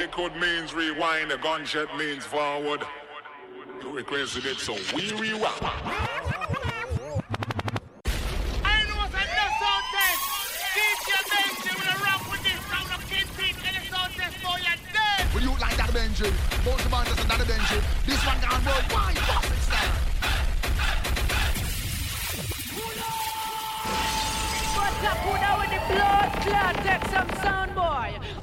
Liquid means rewind, a gunshot means forward. You requested it, so we rewind. I know what's on the sound test. DJ Benji. Will rock with this round of quintessence. Boy, you dead? Will you like that Benji? Both the band another Benji. This one gone worldwide. Boston style. What's up, who with the blood clot? Take some sound, boy.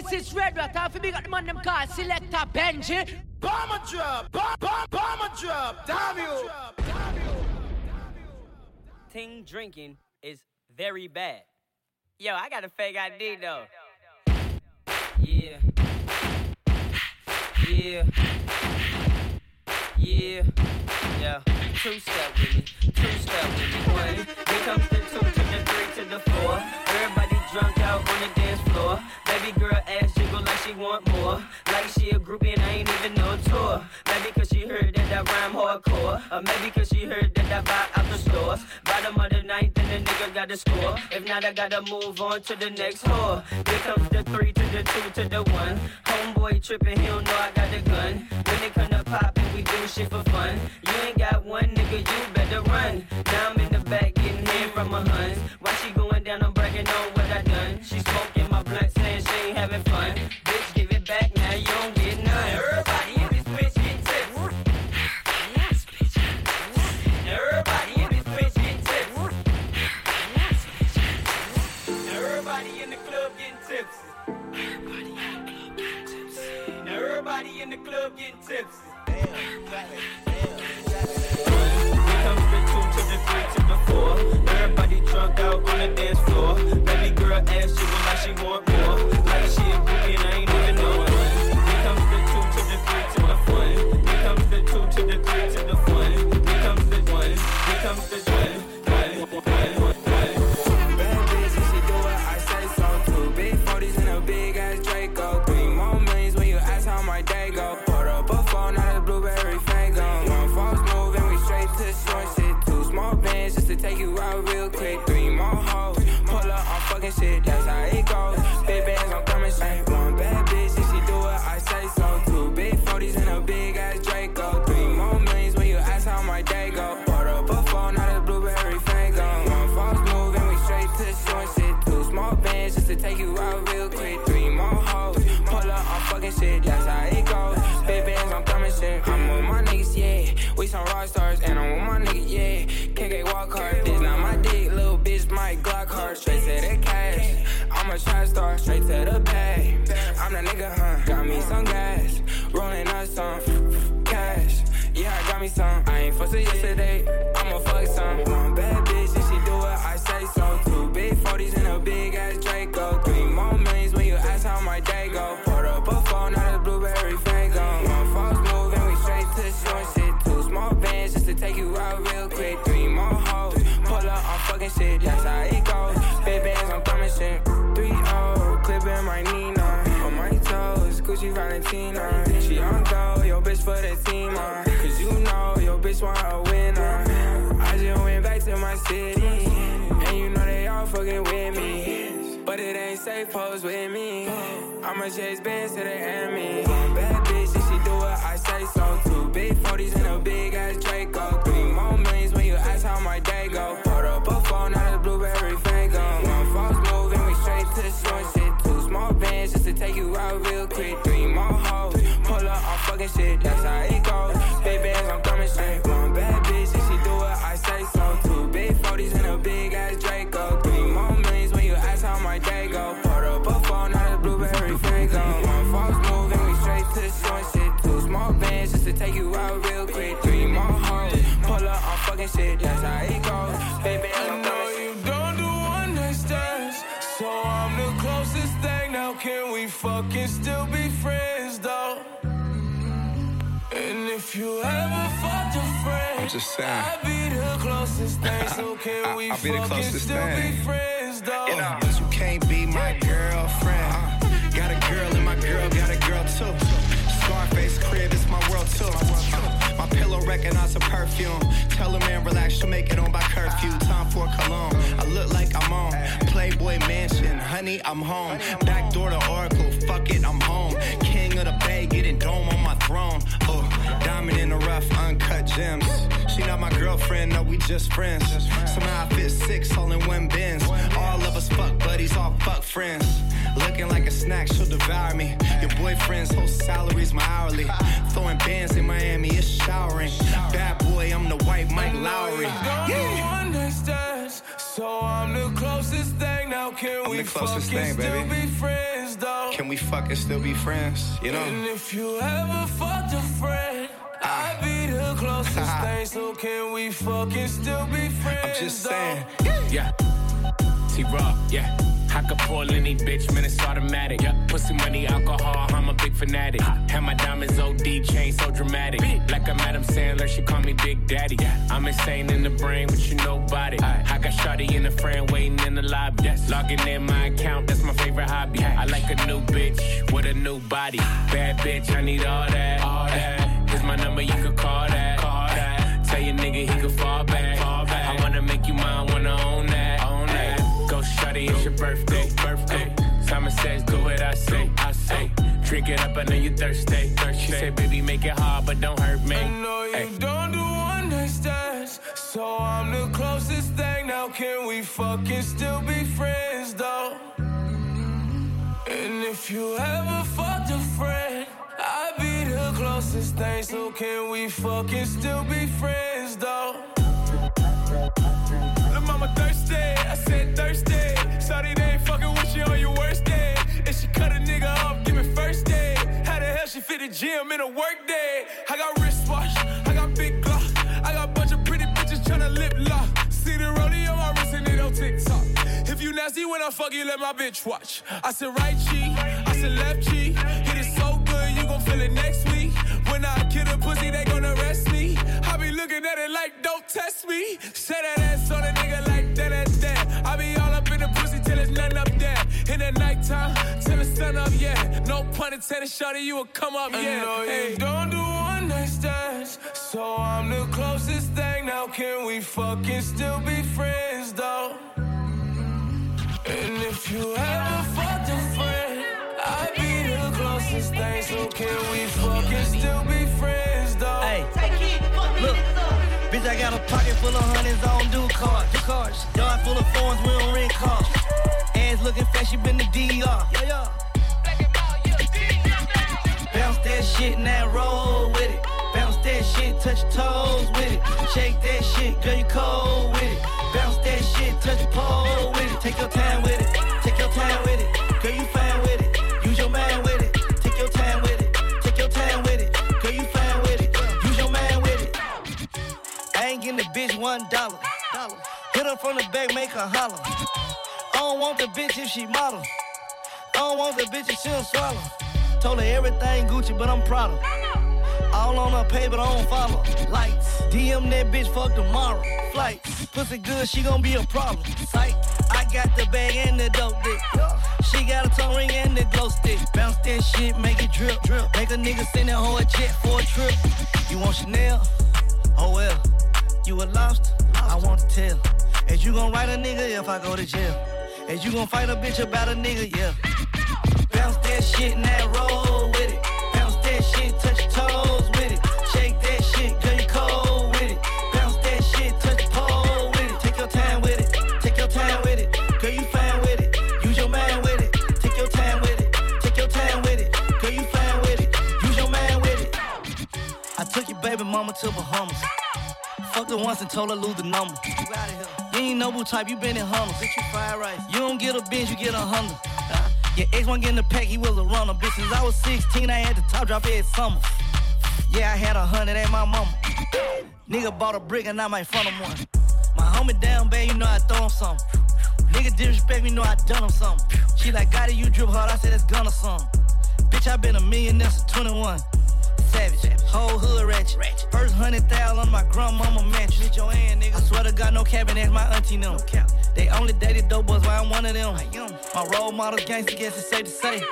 This is Red Rat. If you big up the man them call Selector Benji. Bomber drop, bomb, bomb, bomber drop. Damn you. Ting drinking is very bad. Yo, I got a fake ID though. Yeah. Yeah. Yeah. Yeah. Two step with me. Two step with me. One. Here comes the two to the three to the four. Drunk out on the dance floor. Baby girl ass like she want more. Like she a groupie and I ain't even no tour. Maybe cause she heard that I rhyme hardcore. Or maybe cause she heard that I buy out the stores. Bottom of the ninth and the nigga got the score. If not, I gotta move on to the next whore. Here comes the three to the two to the one. Homeboy tripping, he don't know I got the gun. When it come to poppin', we do shit for fun. You ain't got one nigga, you better run. Now I'm in the back getting hit from my huns. Why she going down, I'm bragging on what I done. She smoking my blunt, saying she ain't having fun. Bitch, give it back now, you don't get none. Everybody in this bitch get tips. Everybody in this bitch get tips. Everybody in the club getting tips. Everybody in the club getting tips. Here comes the three to the four. Everybody drunk out on the dance floor. Baby girl ass like she want more. Stars, and I'm with my niggas, yeah. KK walk hard. This not my dick, little bitch, my Glock hard. Straight to the cash. I'm a trap star, straight to the bag. I'm the nigga, huh? Got me some gas, rolling up some cash. Yeah, I got me some. I ain't fussing yesterday. For the team. Uh. Cause you know your bitch want a winner. I just went back to my city. And you know they all fucking with me. But it ain't safe, pose with me. I'ma chase bands to the enemy. One bad bitch, and she do what I say so. Two big 40s and a big ass Draco. Three more millions when you ask how my day go. Put up a phone, not a blueberry fango. One false move and we straight to short shit. Two small bands just to take you out real quick. Can still be friends though? And if you ever fucked a friend, I'm just saying. I'd be the closest thing. So can I- we I'll be the closest still thing. be friends though? You know, but you can't be my girlfriend. Uh, got a girl and my girl got a girl too. Scarface crib, it's my world too. Uh, pillow recognize a perfume. Tell a man relax, she'll make it on by curfew. Time for cologne. I look like I'm on. Playboy mansion, honey, I'm home. Back door to Oracle, fuck it, I'm home. Of the Bay, getting dome on my throne. Oh, diamond in the rough, uncut gems. She not my girlfriend, no, we just friends. Somehow I fit six all in one bins. All of us fuck buddies, all fuck friends. Looking like a snack, she'll devour me. Your boyfriend's whole salary's my hourly. Throwing bands in Miami, it's showering. Bad boy, I'm the white Mike Lowrey. Yeah. One night stands, so I'm the closest thing. Now can I'm we fucking thing, still be friends though? Can we fucking still be friends? You And if you ever fucked a friend, Ah. I'd be the closest thing. So can we fucking still be friends? I'm just saying. Yeah. T-Raw, yeah. I could pull any bitch, man, it's automatic. Yeah. Pussy money, alcohol, I'm a big fanatic. Have my diamonds OD chain so dramatic. Like I'm Adam Sandler, she call me Big Daddy. I'm insane in the brain, but you nobody. I got Shawty in the frame waiting in the lobby. Logging in my account, that's my favorite hobby. I like a new bitch with a new body. Bad bitch, I need all that. All that. Here's my number, you could. Call birthday. Birthday. Simon says, do what I say. I say. Drink it up, I know you thirsty. She said, baby, make it hard, but don't hurt me. I know you Ay. don't do one night stands, so I'm the closest thing. Now can we fucking still be friends though? And if you ever fucked a friend, I'd be the closest thing. So can we fucking still be friends though? Mama thirsty, I said thirsty. Sorry they ain't fucking with you on your worst day. And she cut a nigga off, give me first day. How the hell she fit the gym in a work day? I got wristwatch, I got big glock. I got bunch of pretty bitches tryna lip lock. See the rollie on my wrist and it on TikTok. If you nasty when I fuck you, let my bitch watch. I said right cheek, I said left cheek. Hit it so good, you gon' feel it next week. Pussy, they gon' arrest me. I be looking at it like, don't test me. Say that ass on a nigga like that, that, that. I be all up in the pussy till it's nothing up there. In the nighttime, till the sun up, yeah. No pun intended, shawty, you will come up, yeah. know you Hey, don't do one night stands, so I'm the closest thing. Now can we fucking still be friends, though? And if you ever fucked a friend, I'd be the thing. So can we fucking still be friends, though? Hey, look, bitch, I got a pocket full of hundreds, I don't do cards. Do cards. Yard full of phones, we don't rent cars. Ass looking fresh, you been the DR. Yeah, yeah. Bounce that shit, now roll with it. Bounce that shit, touch your toes with it. Shake that shit, girl, you cold with it. Bounce that shit, touch your pole with it. Take your time with it. Take your time with it. Bitch one dollar. Hit her from the back, make her holler. I don't want the bitch if she model. I don't want the bitch if she don't swallow. Told her everything Gucci, but I'm proud of. All on her pay, but I don't follow. Lights, DM that bitch, fuck tomorrow. Flight, pussy good, she gon' be a problem. Sight, I got the bag and the dope dick. She got a tongue ring and the glow stick. Bounce that shit, make it drip, drip. Make a nigga send that whole check for a trip. You want Chanel? Oh well, you a lobster? I want to tell. Is you gon' write a nigga if I go to jail? Is you gon' fight a bitch about a nigga? Yeah. Bounce that shit and that roll with it. Bounce that shit, touch your toes with it. Shake that shit, girl, you cold with it. Bounce that shit, touch your pole with it. Take your time with it. Take your time with it. Girl, you fine with it. Use your mind with it. Take your time with it. Take your time with it. Girl, you fine with it. Use your mind with it. I took your baby mama to Bahamas. Fucked her once and told her lose the number. You out of here. You ain't noble type, you been in Hummers. Bitch, you. You don't get a bench, you get a hundred. Uh, your ex one get in the pack, he was a runner. Bitch, since I was 16, I had the top drop every summer. Yeah, I had a hundred at my mama. Nigga bought a brick and I might front him one. My homie down bad, you know I throw him something. Nigga disrespect me, know I done him something. She like, got it, you drip hard, I said it's gonna something. Bitch, I been a millionaire since 21 savage. Whole hood ratchet. First hundred thousand on my grandmama mattress. Bitch, your hand, nigga. I swear to God, no cabin, that's my auntie them. No they only dated dope boys, why I'm one of them. My role models, gangster. guess it's safe to say.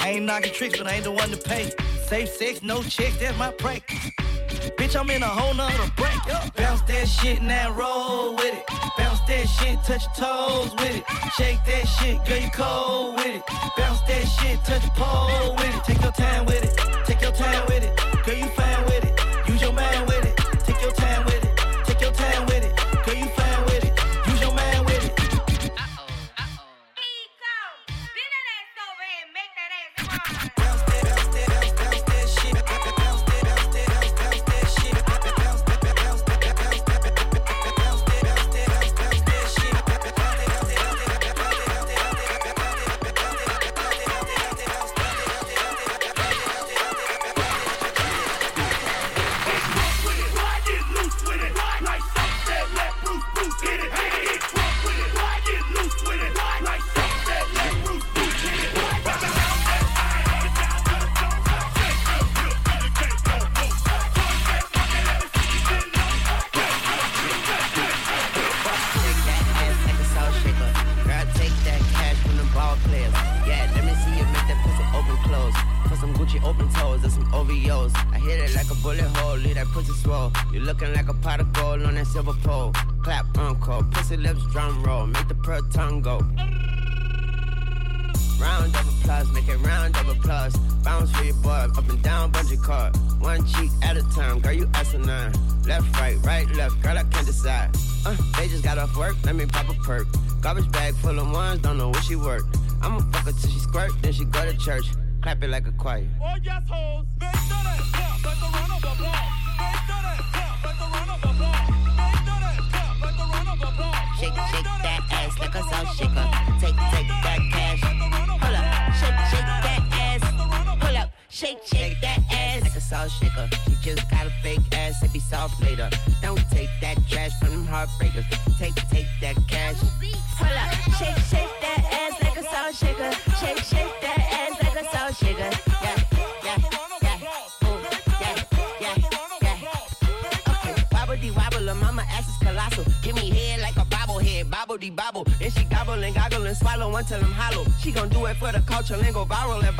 I ain't knocking tricks, but I ain't the one to pay. Safe sex, no check. that's my prank. Bitch, I'm in a whole nother break. Bounce that shit now, roll with it. Bounce that shit, touch your toes with it. Shake that shit, girl, you cold with it. Bounce that shit, touch your pole with it. Take your time with it your time with it. Girl, you fine with it.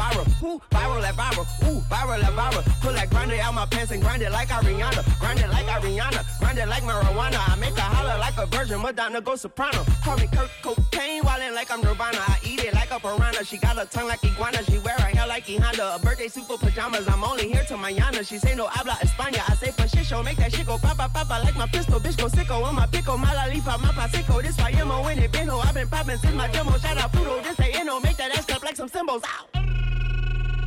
viral. Ooh, viral like viral. Ooh, viral like viral. Pull like grind it out my pants and grind it like Ariana. Grind it like Ariana. Grind it like marijuana. I make a holler like a virgin. Madonna go soprano. Call me Kurt Cocaine, wildin' like I'm Nirvana. I eat it like a piranha. She got a tongue like iguana. She wear her hair like E Honda. A birthday suit for pajamas. I'm only here to mañana. She say no habla España. I say pachicho. Make that shit go papa papa like my pistol. Bitch go sicko on my pickle. My my pasico. This why I'm when it been oh, ho. i been poppin' since my demo. Shout out Pluto. This ain't no. Make that ass clap like some cymbals. Ow.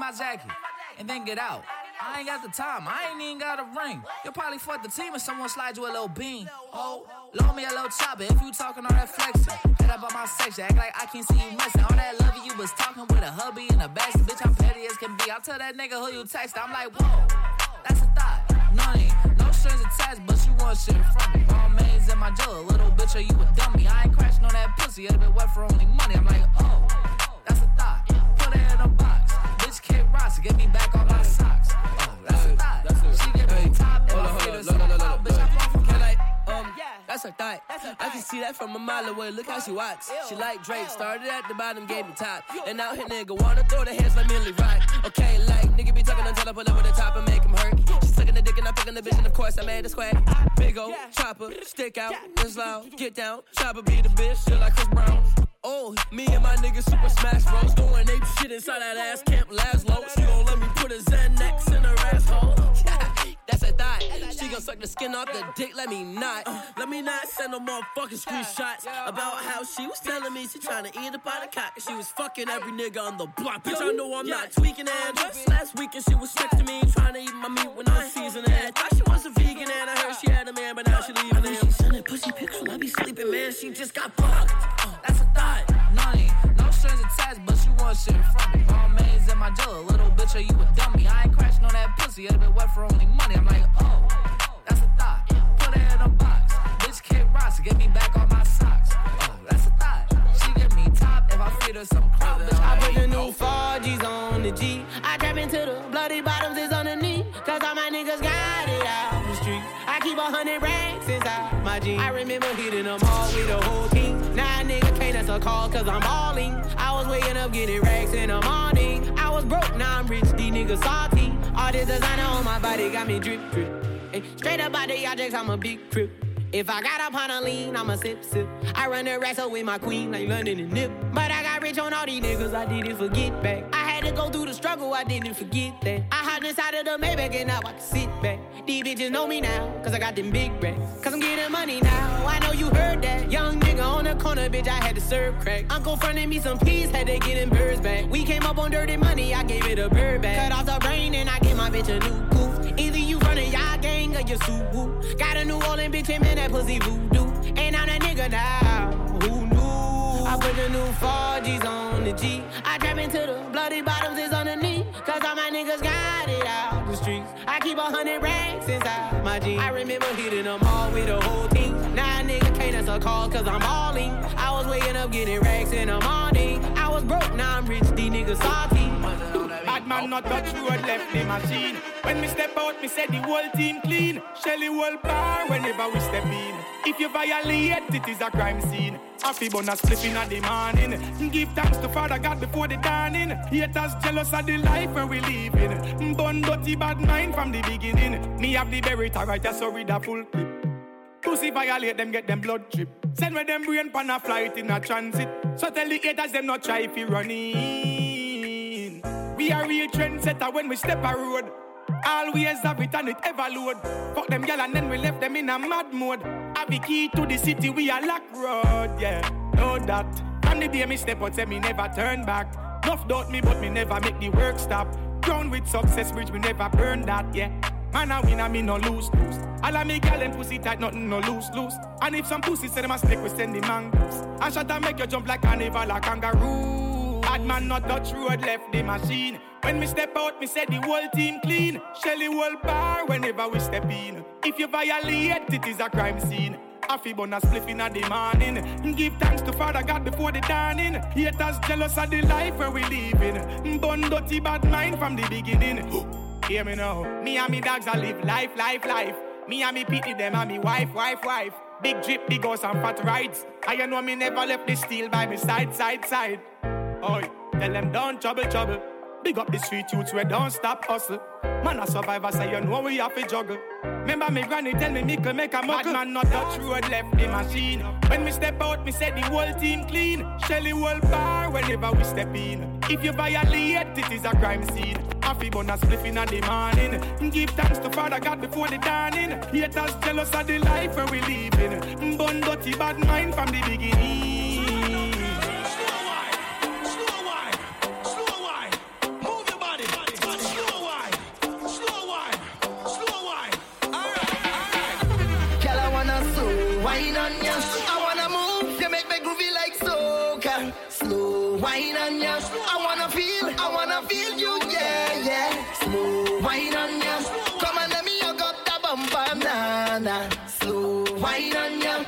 my jacket and then get out. I ain't got the time. I ain't even got a ring. You'll probably fuck the team if someone slides you a little bean. Oh, loan me a little chopper if you talking all that flexing. Head up on my section, act like I can't see you missing. All that love you was talking with a hubby in the back. Bitch, I'm petty as can be. I'll tell that nigga who you text. I'm like, whoa, that's a thought. None, no strings attached, but you want shit from me. All mains in my jail, little bitch, are you a dummy? I ain't crashing on that pussy, it'll be wet for only money. I'm like, from a mile away. Look how she walks. She like Drake, started at the bottom, gave me top. And out here, nigga, wanna throw the hands like Milly Rock. Okay, like, nigga be talking until I pull up with the top and make him hurt. She sucking the dick and I'm fucking the bitch, and of course I made a square. Big ol' chopper, stick out, it's loud, get down. Chopper be the bitch, feel like Chris Brown. Oh, me and my niggas super smash bros. Going ape shit inside that ass Camp Lazlo. She gon' let me put a Xanax in her asshole. Thought. She gon' suck the skin off the dick, let me not. let me not send no more fucking screenshots about how she was telling me she tryna eat up out of cock. She was fucking every nigga on the block. Bitch, I know I'm not tweaking and just last weekend she was next to me trying to eat my meat when I was seasoning it. Thought she was a vegan and I heard she had a man, but now she leaving him. She sending pussy pics when I be sleeping, man. She just got fucked. Want shit from me. All mains in my jail, little bitch, are you a dummy? I ain't crashing on that pussy, it'll be wet for only money. I'm like, oh, that's a thought. Put it in a box. Bitch kick rocks, get me back on my socks. Oh, that's a thought. She get me top if I feed her some clout. Bitch, I put the new 4G's on the G. I trap into the bloody bottoms is underneath. Cause all my niggas got it out the street. I keep a hundred racks inside my jeans. I remember hitting them all with the whole answer call cause I'm balling. I was waking up getting racks in the morning. I was broke, now I'm rich, these niggas salty. All this designer on my body got me drip, drip. Straight up out the objects, I'm a big trip. If I got up on a lean, I'ma sip, sip. I run the wrestle with my queen like London and Nip. But I got rich on all these niggas, I did it for get back. I had to go through the struggle, I didn't forget that. I hopped inside of the Maybach and now I can sit back. These bitches know me now, cause I got them big racks. Cause I'm getting money now, I know you heard that. Young nigga on the corner, bitch, I had to serve crack. Uncle fronted me some peas, had to get them birds back. We came up on dirty money, I gave it a bird back. Cut off the brain and I gave my bitch a new goof. Either you running y'all gang or you suit Got a New Orleans bitch, him that pussy voodoo. And I'm that nigga now, who knew? I put the new 4Gs on the G. I trap into the bloody bottoms is underneath. Cause all my niggas got it out the streets. I keep a hundred racks inside my jeans. I remember hitting them all with the whole team. Now nigga can't answer calls cause I'm balling. I was waking up getting racks in the morning. I was broke, now I'm rich, these niggas salty. Bad man not touch road, left the machine. When me step out, me say the whole team clean. Shelly whole bar whenever we step in. If you violate, it is a crime scene. Happy bonus flipping at the morning. Give thanks to Father God before the dawning. Haters jealous of the life where we live in. Bun dirty bad mind from the beginning. Me have the berry right, just so read a full clip. Pussy violate them, get them blood drip. Send with them brain pan a flight in a transit. So tell the haters them not try if you running. We are real trendsetter when we step a road. Always have it and it ever load. Fuck them gal and then we left them in a mad mode. Have the key to the city, we are lock road, yeah. Know that. From the day me step out, say me never turn back. Enough doubt me, but me never make the work stop. Crown with success, bridge, we never burn that, yeah. Man, I win, I me no lose, lose. All of me gal and pussy tight, nothing no loose, loose. And if some pussy say them a snake, we send the mangoes. I shot and make you jump like carnival, like kangaroo. Bad man not touch road, left the machine. When me step out, me say the whole team clean. Shelly whole bar whenever we step in. If you violate, it is a crime scene. Affy bun a spliff in the morning. Give thanks to Father God before the dawning. Haters jealous of the life where we live in. Bun dirty bad mind from the beginning. Hear me now. Me and me dogs I live life, life, life. Me and me pity them and me wife, wife, wife. Big drip, big house and fat rides. I know me never left the steel by me side, side, side. Oi, tell them don't trouble, trouble. Big up the street youths where don't stop hustle. Man a survivor say you know we have to juggle. Remember me granny tell me me can make a muckle. man not touch road left the machine. When me step out me say the whole team clean. Shelly whole bar whenever we step in. If you violate it is a crime scene. Happy bonus spliff in the morning. Give thanks to Father God before the dawning. Haters jealous of the life where we live in. Bun dirty bad mind from the beginning. Wine. Yeah,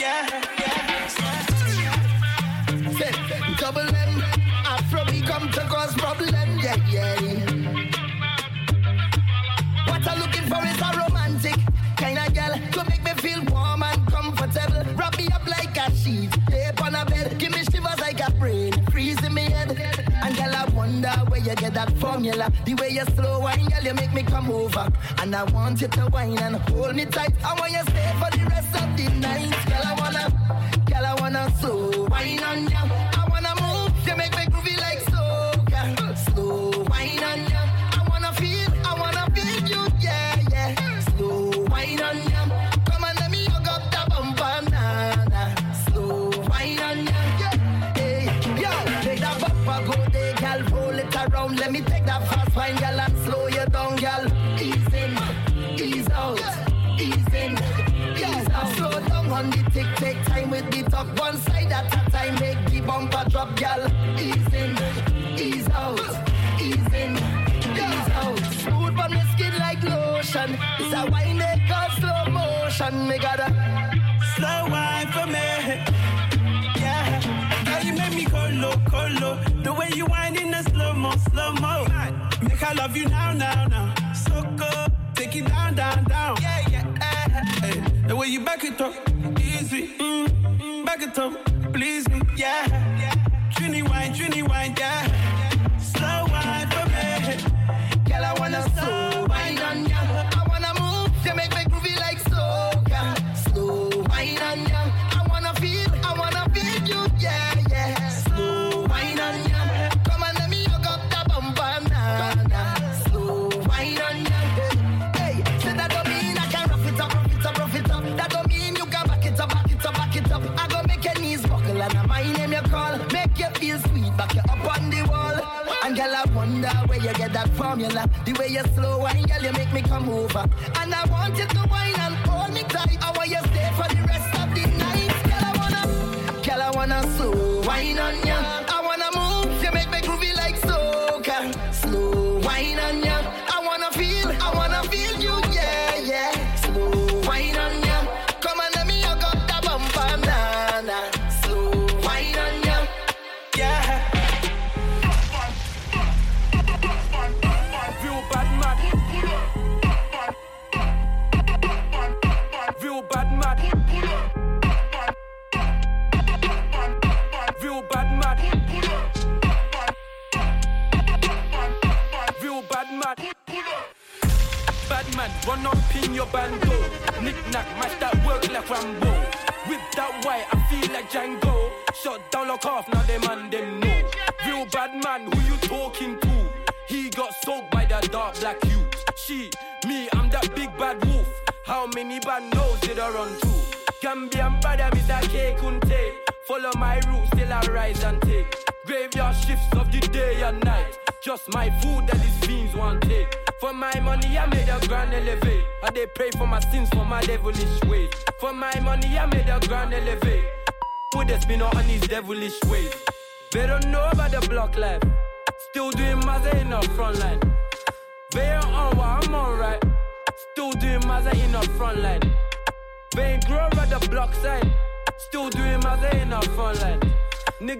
yeah. Double M, Afro become to cause problem, yeah, yeah. What I'm looking for is a romantic kind of girl to make me feel warm and comfortable. Wrap me up like a sheet, tape on a bed. Wonder where you get that formula. The way you slow wine, girl, you make me come over. And I want you to wine and hold me tight. I want you stay for the rest of the night. Girl, I wanna, girl, I wanna slow wine on ya. I wanna move, you make me groovy like soca. Slow wine on ya. I wanna feel, I wanna feel you, yeah, yeah. Slow wine on ya. Around, let me take that fast wine, gal, and slow you down, gal. Ease in, ease out, ease in, ease out. Slow down on the tick, take time with the talk. One side at a time, make the bumper drop, gal. Ease in, ease out, ease in, ease out. Smooth on the skin like lotion. It's a wine they call slow motion. Me gotta slow wine for me. Make me colo, colo. The way you wind in the slow mo, slow mo. Make I love you now, now, now. So good, take it down, down, down. Yeah, yeah. Hey, the way you back it up, easy. Mm, back it up, please me. Yeah, yeah. Trini wine, Trini wine, yeah. Slow wine for me. Girl, I wanna slow wine on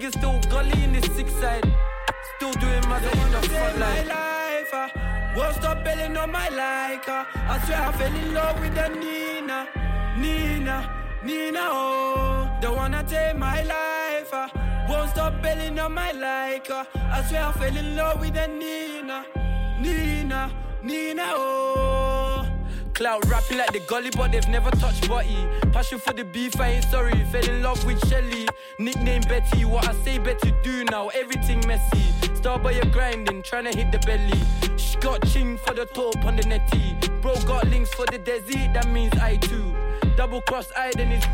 Niggas still gully in the side. Still doing in the front line. life. Uh, won't stop belling on my like. Uh, I swear I fell in love with the Nina, Nina, Nina. Oh, the one I take my life. Uh, won't stop belling on my like. Uh, I swear I fell in love with the Nina, Nina, Nina. Oh. Cloud rapping like the gully, but they've never touched body. Passion for the beef, I ain't sorry. Fell in love with Shelly. Nickname Betty, what I say Betty do now, everything messy. Starboy, you grinding, tryna hit the belly. She got ching for the top on the netty. Bro got links for the desi, that means I too. Double cross I, then it's.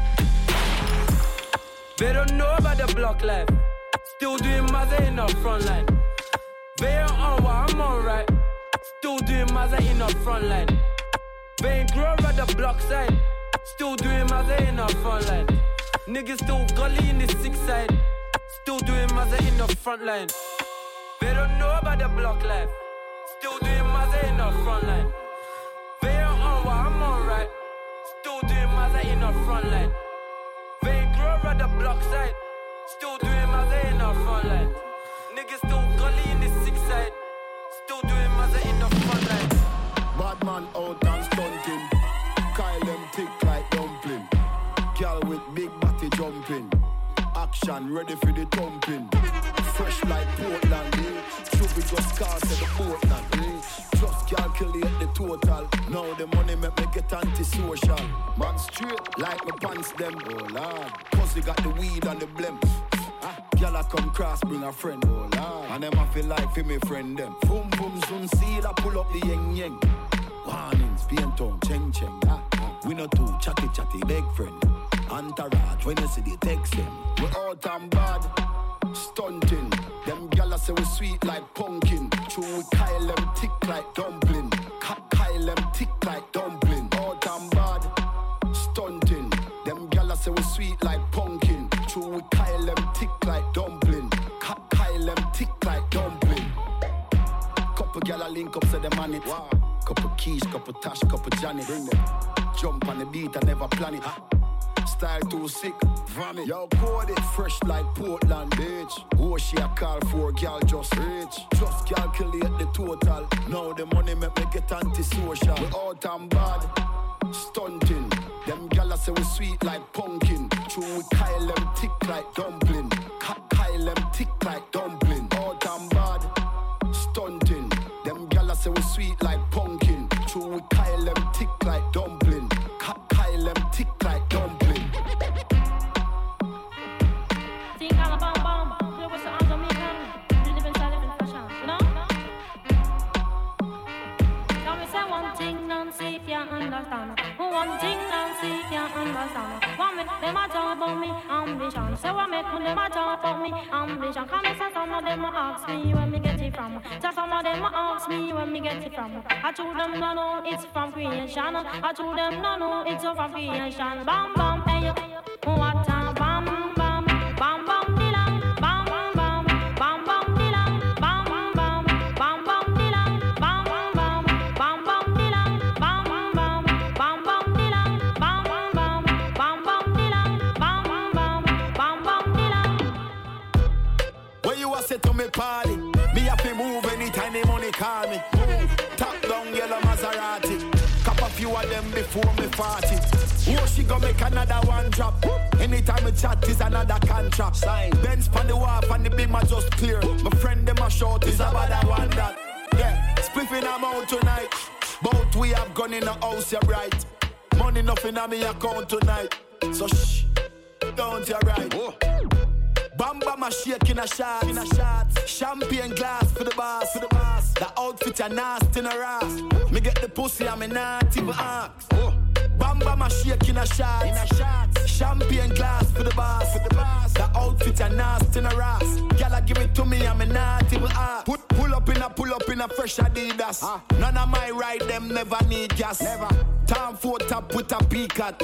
They don't know about the block life. Still doing Mazza in the front line. They ain't on what I'm on right. Still doing Mazza in the front line. They ain't grow at the block side. Still doing Mazza in the front line. Niggas still gully in the six side. Still doing Mazza in the front line. They don't know about the block life. Still doing Mazza in the front line. They ain't on what I'm on right. Still doing Mazza in the front line. They grow at the block side. Still doing Mazza in the front line. Niggas still gully in the six side. Still doing Mazza in the front line. Bad man out Action ready for the thumping. Fresh like Portland, eh? Should we just cast at the Portland, eh? Just calculate the total. Now the money make me get antisocial. Man straight like my pants them. Oh lord. Cause they got the weed and the blem. Ah, Girl, I come cross, bring a friend, oh lord. And them I feel like for me friend them. Boom, boom, soon seal, I pull up the yeng yeng. Warnings, paint on, cheng cheng. Ah, ah. We no too chatty chatty, big friend. Entourage, when you see the text them. We out and bad, stunting. Them gyal say we sweet like pumpkin. True, we Kyle them thick like dumpling. Ka- Kyle them thick like dumpling. Out and bad, stunting. Them gyal say we sweet like pumpkin. True, we Kyle them thick like dumpling. Ka- Kyle them thick like dumpling. Couple gyal a link up, say them on it. Couple keys, couple tash, couple Janet. Jump on the beat, I never plan it. Style too sick, vomit. Yo, code it fresh like Portland, bitch. Who she a call for, girl just rich. Just calculate the total. Now the money make me get antisocial. We out and bad, stunting. Them gyal say we sweet like pumpkin. True, we Kyle them thick like dumpling. Kyle them thick like dumpling. About me ambition? Say what make them a talk about me ambition? Come and some of them a ask me where me get it from. So some of them a ask me where me get it from. I told them no no, it's from creation. I told them no no, it's from creation. Bam bam, hey, what a bam. say party. Oh, she gonna make another one drop. Anytime we chat is another contract. Sign. Benz pan the wharf and the beam are just clear. My friend them a short is about that one that. Yeah, spliffing I'm out tonight. Both we have gone in the house, you're right. Money nothing on me account tonight. So shh, don't you right. Oh. Bamba my shake in a shot, in a shot. Champagne glass for the boss, for the boss. The outfit a nasty in a ass. Me get the pussy, I'm not even ask. Oh. Bamba my shake in a shot, in a shot. Champagne glass for the boss, for the boss. The outfit a nasty in a ass. Gyal give it to me, I'm not even ask. Put pull up in a pull up in a fresh Adidas. Ah. None of my ride them never need gas. Never. Time for top with a peak at.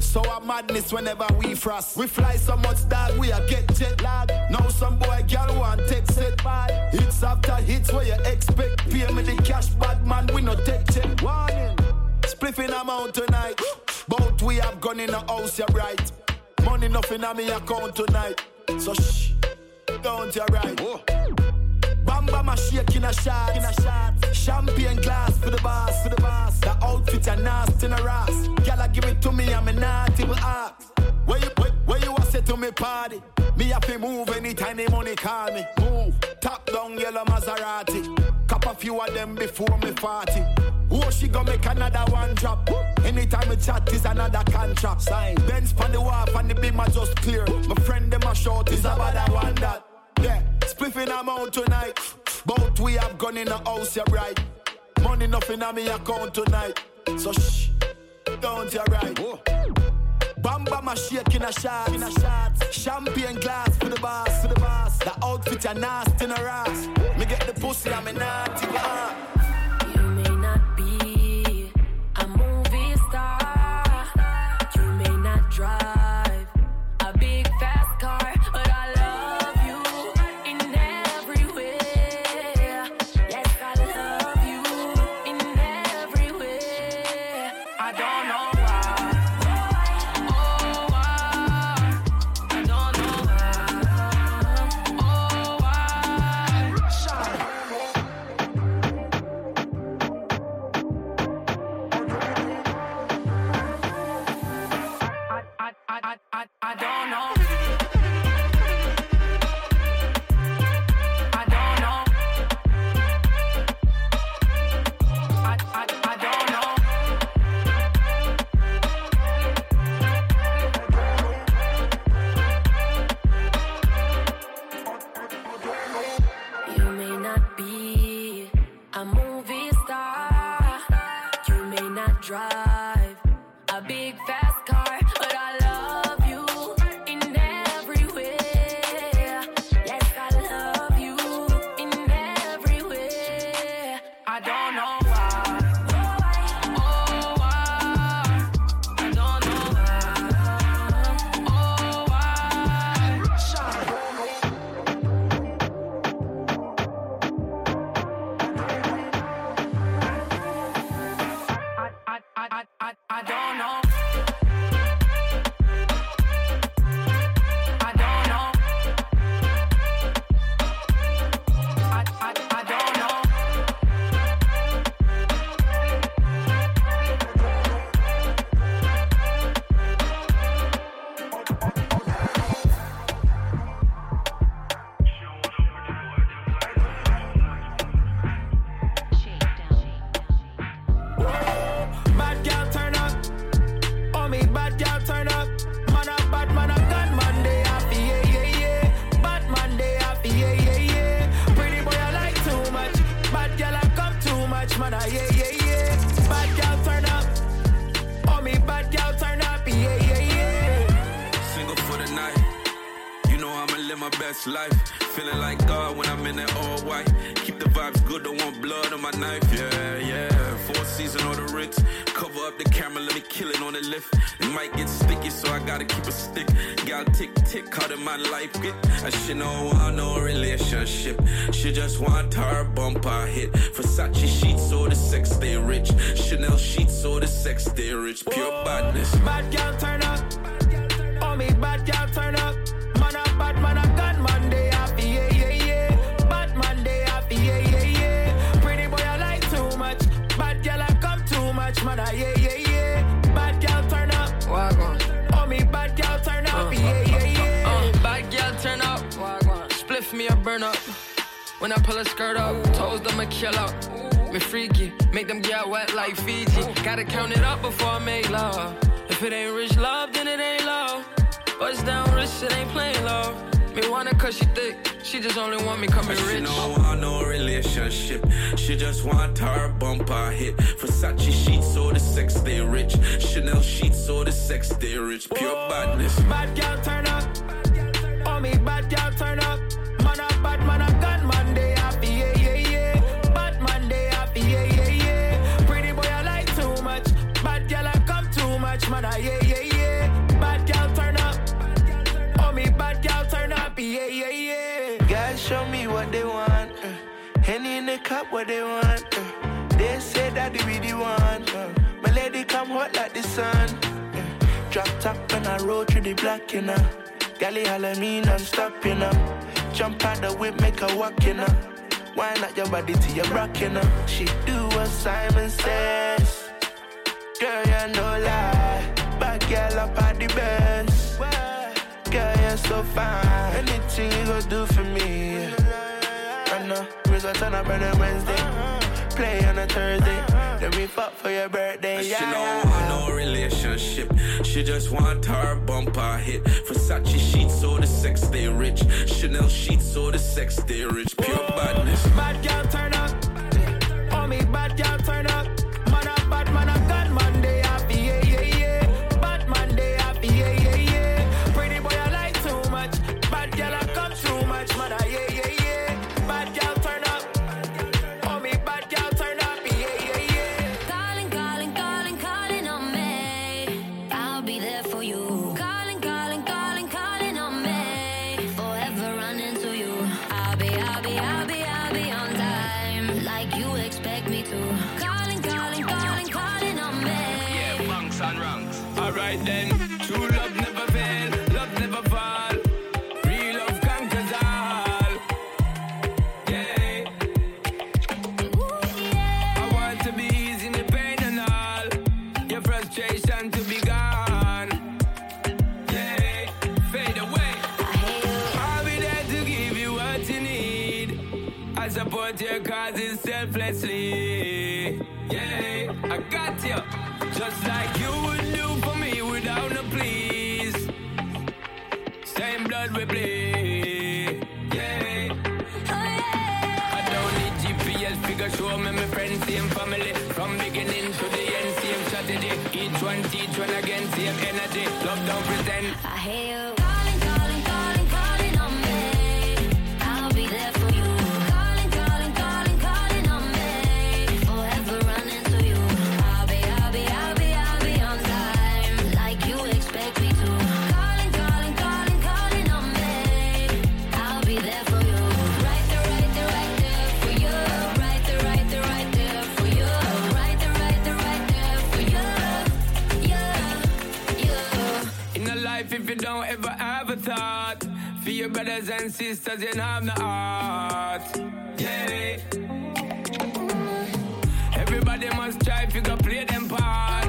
So a madness whenever we frost. We fly so much that we a get jet lag. Now some boy girl want take set by. Hits after hits where you expect. Pay me the cash, bad man, we no take check. Warning. Spliffing amount tonight. Both we have gone in the house, you're right. Money nothing on me account tonight. So shh, don't you right. Oh. Bamba my shake in a shot, in a shot. Champagne glass for the boss, for the boss. The outfit a nasty in a ass. Gyal give it to me, I'm a not even ask. Where you, where, where you a say to me party? Me have to move anytime the money call me. Move. Top down yellow Maserati. Cop a few of them before me party. Oh, she gonna make another one drop. Anytime we chat is another contract. Sign. Benz pan the wharf and the beam are just clear. My friend them a short is about that one that. Yeah, spliffing I'm out tonight. Both we have gone in the house, you're right. Money nothing on me account tonight. So shh, don't you right. Oh. Bamba my shake in a shot, in a shot. Champagne glass for the boss, for the boss. The outfit a nasty in a ass. Me get the pussy, I'm a naughty boy. drive life. Feeling like God when I'm in that all white. Keep the vibes good, don't want blood on my knife. Yeah, yeah. Four season or the Ritz. Cover up the camera, let me kill it on the lift. It might get sticky, so I gotta keep a stick. Got tick tick, how did my life get? I should know want no relationship. She just want her bumper hit. Versace sheets or the sex stay rich. Chanel sheets Me a burn up. When I pull a skirt up, toes them a kill up. Me freaky, make them get wet like Fiji. Gotta count it up before I make love. If it ain't rich love, then it ain't love. Bust down rich, it ain't plain love. Me want it cause she thick, she just only want me coming She rich. don't want no relationship. She just want her bumper hit. Versace sheets or the sex they rich. Chanel sheets or the sex they rich. Pure badness. Bad girl turn up. Oh me, bad girl turn up. Cup, what they want. Uh. They say that they really want. Uh. My lady come hot like the sun. Uh. Drop top when I roll through the block, you know. Gally holla me non-stop, you know. Jump out the whip, make her walk, you know. Why not your body to your rock, you know? She do what Simon says. Girl, you no lie. Bad girl up at the best. Girl, you're so fine. Anything you go do for me. I know. Result on a Wednesday. Uh-huh. Play on a Thursday. Uh-huh. Then we fuck for your birthday. She Yeah. don't want no relationship. She just want her bumper hit. Versace sheets or the sex they rich. Chanel sheets or the sex they rich. Pure badness. Bad girl your brothers and sisters, you don't have no heart. Yeah. Everybody must try if you go play them part.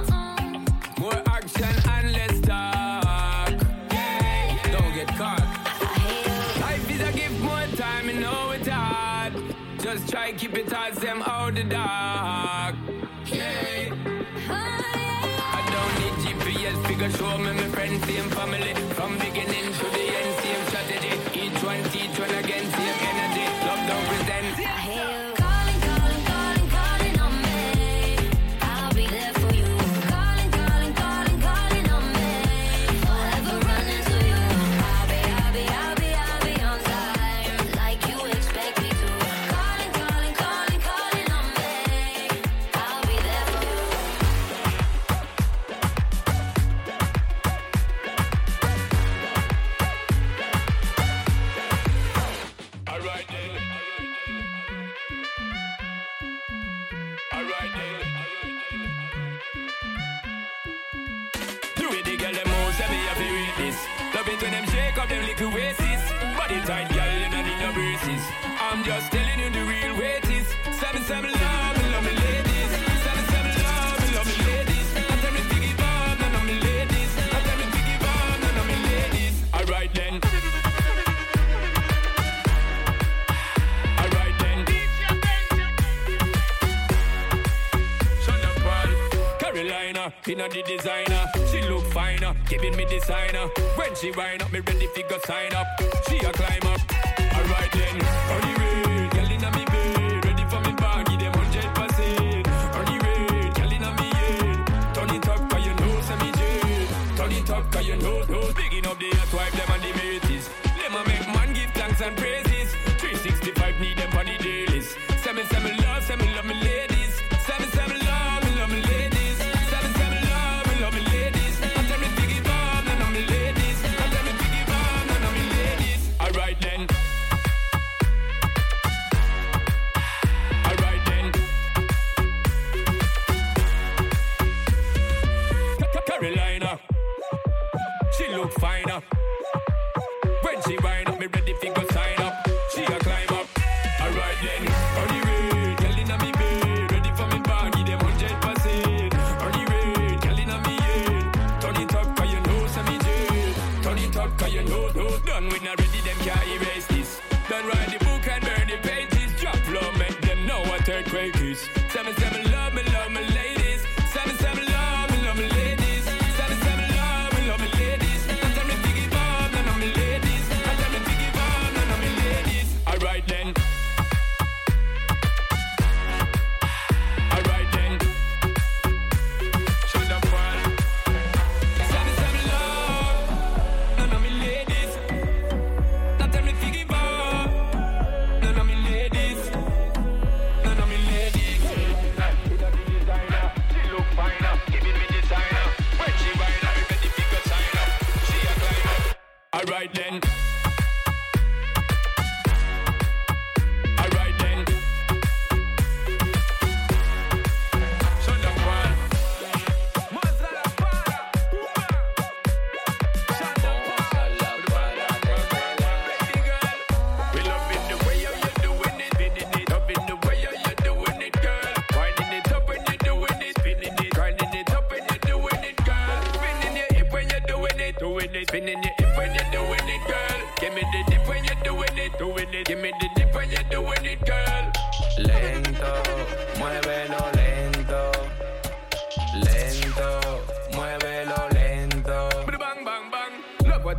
Giving me designer. When she wind up, me ready fi go sign up. She a climb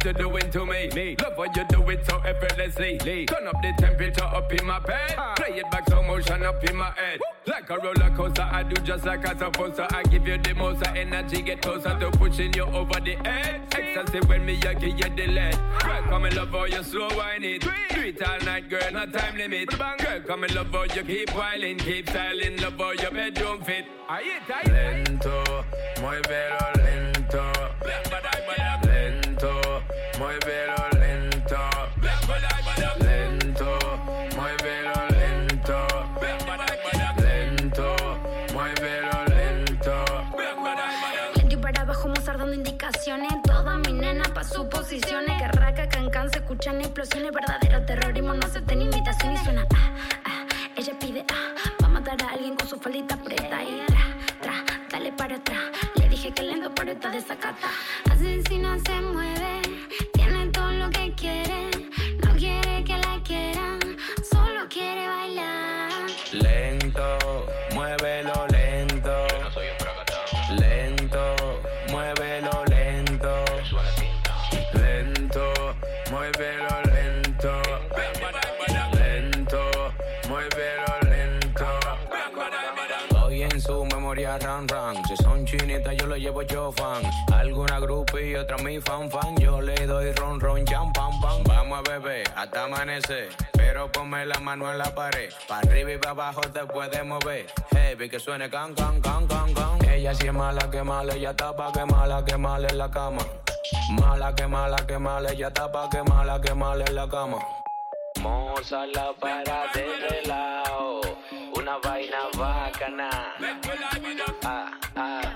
what you're doing to me. me. Love what you do it so effortlessly. Lee. Turn up the temperature up in my bed. Play it back, so motion up in my head. Like a roller coaster, I do just like I'm supposed to. I give you the most of energy, get closer to pushing you over the edge. Excessive when me, I give you the lead. Girl, come and love how you slow wine it. Do it all night, girl, no time limit. Girl, come and love how you keep whiling, keep styling, love how your bedroom fit. I it, I Lento, muévelo lento. Muévelo lento. Lento, muévelo lento. Lento, muévelo lento. Lento y para abajo, Mozart dando indicaciones. Toda mi nena pa' sus posiciones. Que raca, cancan, se escuchan explosiones. Verdadero terrorismo, no acepten invitación y suena. Ah, ah, ella pide, ah, va a matar a alguien con su faldita preta. Y tra, tra, dale para atrás. Le dije que lento, pero está desacata. Asesina se mueve, yo fan. Alguna grupo y otra mi fan fan. Yo le doy ron ron jam pam pam. Vamos a beber hasta amanecer. Pero ponme la mano en la pared. Pa' arriba y pa' abajo te puedes mover. Heavy que suene can can can can can. Ella sí es mala que mala, ella está pa' que mala que mala en la cama. Mala que mala que mala, ella está pa' que mala que mala en la cama. Moza la para de relajo, una vaina bacana. Ah, ah,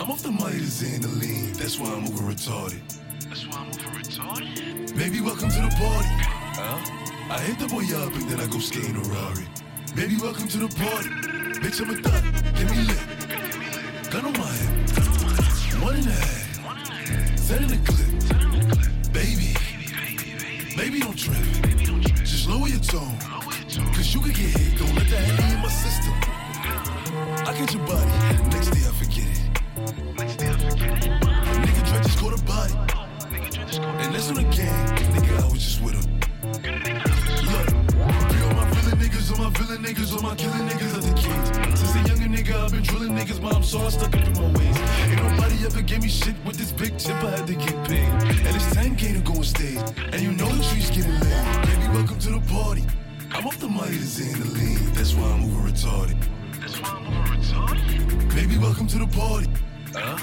I'm off the money to Xandaline, that's why I'm over retarded. That's why I'm over retarded. Baby, welcome to the party. Huh? I hit the boy up and then I go skating a Rari. Baby, welcome to the party. Bitch, I'm a thug. Give me lit. Gun on my head. One and a half. Set in the clip. Baby. Baby, don't trip. Just lower your tone. Cause you could get hit. Don't let that hang in my system. I get your body. Next day on the gang. Nigga, I was just with him. Look, be all my villain niggas, all my villain niggas, all my killing niggas are the kings. Since a younger nigga, I've been drilling niggas, mom, so I stuck up in my ways. Ain't nobody ever gave me shit with this big chip, I had to get paid. And it's 10K to go on stage. And you know the trees getting laid. Baby, welcome to the party. I'm off the money to Xandaline, that's why I'm over retarded. That's why I'm over retarded. Baby, welcome to the party. Huh?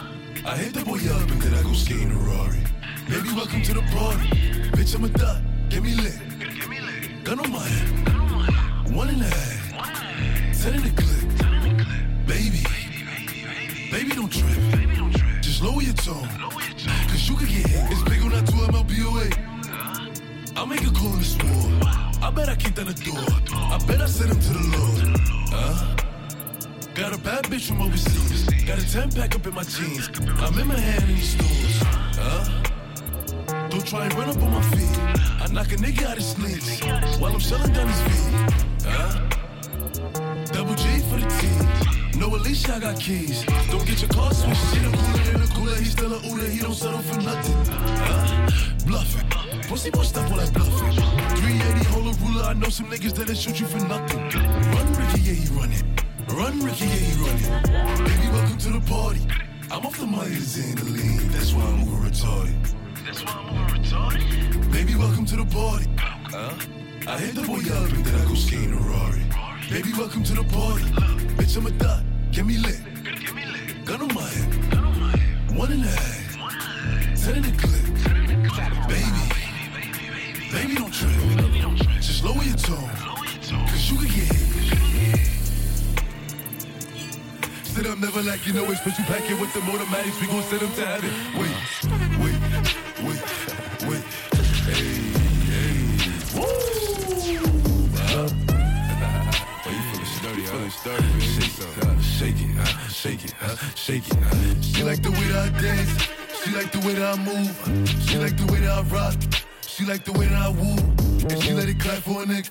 I hit the boy up and then I go skating a Rari. Baby, welcome to the party. Bitch, I'm a thot. Get me lit. Gun on my head. One and a half. Set in the click. Send in a clip. Baby. Baby, baby, baby. Baby don't trip. Baby don't trip. Just lower your tone. Cause you could get hit. It's big on that 2 MLBOA. I'll make a call in this war. I bet I kick down the door. I bet I send him to the Lord. Huh? Got a bad bitch from overseas. Got a 10 pack up in my jeans. I'm in my hand in these stores. Huh? Try and run up on my feet. I knock a nigga out his sleeves while I'm shelling down his feet. Huh? Double G for the team. No, Alicia, I got keys. Don't get your car switched. She the cooler in the cooler. He still a Uda. He don't settle for nothing. Huh? Bluffing. Pussy boy stuff all that bluffing. 380 hold a ruler. I know some niggas that'll shoot you for nothing. Run, Ricky, yeah, he running. Run, Ricky, yeah, he running. Baby, welcome to the party. I'm off the money to Xandaline. That's why I'm over retarded. Baby, welcome to the party. Huh? I hit the boy up and then I go skating a Rari. Baby, welcome to the party. Bitch, I'm a thot. Get me lit. Gun on my head. One and a half. Set in the clip. Baby. Baby, don't trip. Just lower your tone. Cause you could get hit. Sit up, never like you know it. Special packet with the automatics. We gon' send them to heaven. Wait, 30. Shake it, shake it, shake it, shake it. She like the way that I dance. She like the way that I move. She like the way that I rock. She like the way that I woo. And she let it clap for a nigga.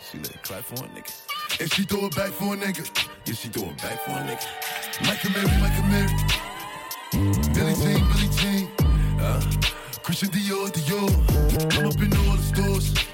She let it clap for a nigga. And she throw it back for a nigga. Yeah, she throw it back for a nigga. Mike Amiri, Mike Amiri. Billie Jean, Billie Jean. Uh, Christian Dior, Dior. I'm up in all the stores.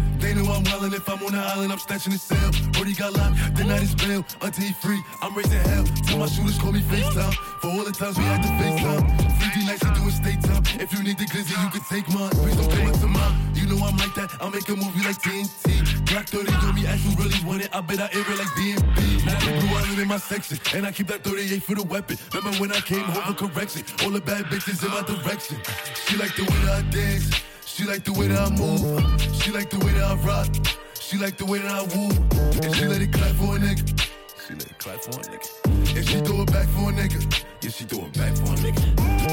know I'm wildin'. If I'm on the island, I'm snatching the cell. Brody got locked, the night is bail. Until he free, I'm raising hell. Till my shooters call me FaceTime. For all the times we had to FaceTime. Freaky nights, we doing state time. If you need the glizzy, you can take mine. Please don't come up to mine. You know I'm like that. I'll make a movie like TNT. Black 30 on me, ask who really want it. I bet I air it like DMB. Now blue island in my section. And I keep that 38 for the weapon. Remember when I came home for correction? All the bad bitches in my direction. She like the way I dance. She like the way that I move. She like the way that I rock. She like the way that I woo. And she let it clap for a nigga. She let it clap for a nigga. And she throw it back for a nigga. Yeah, she throw it back for a nigga.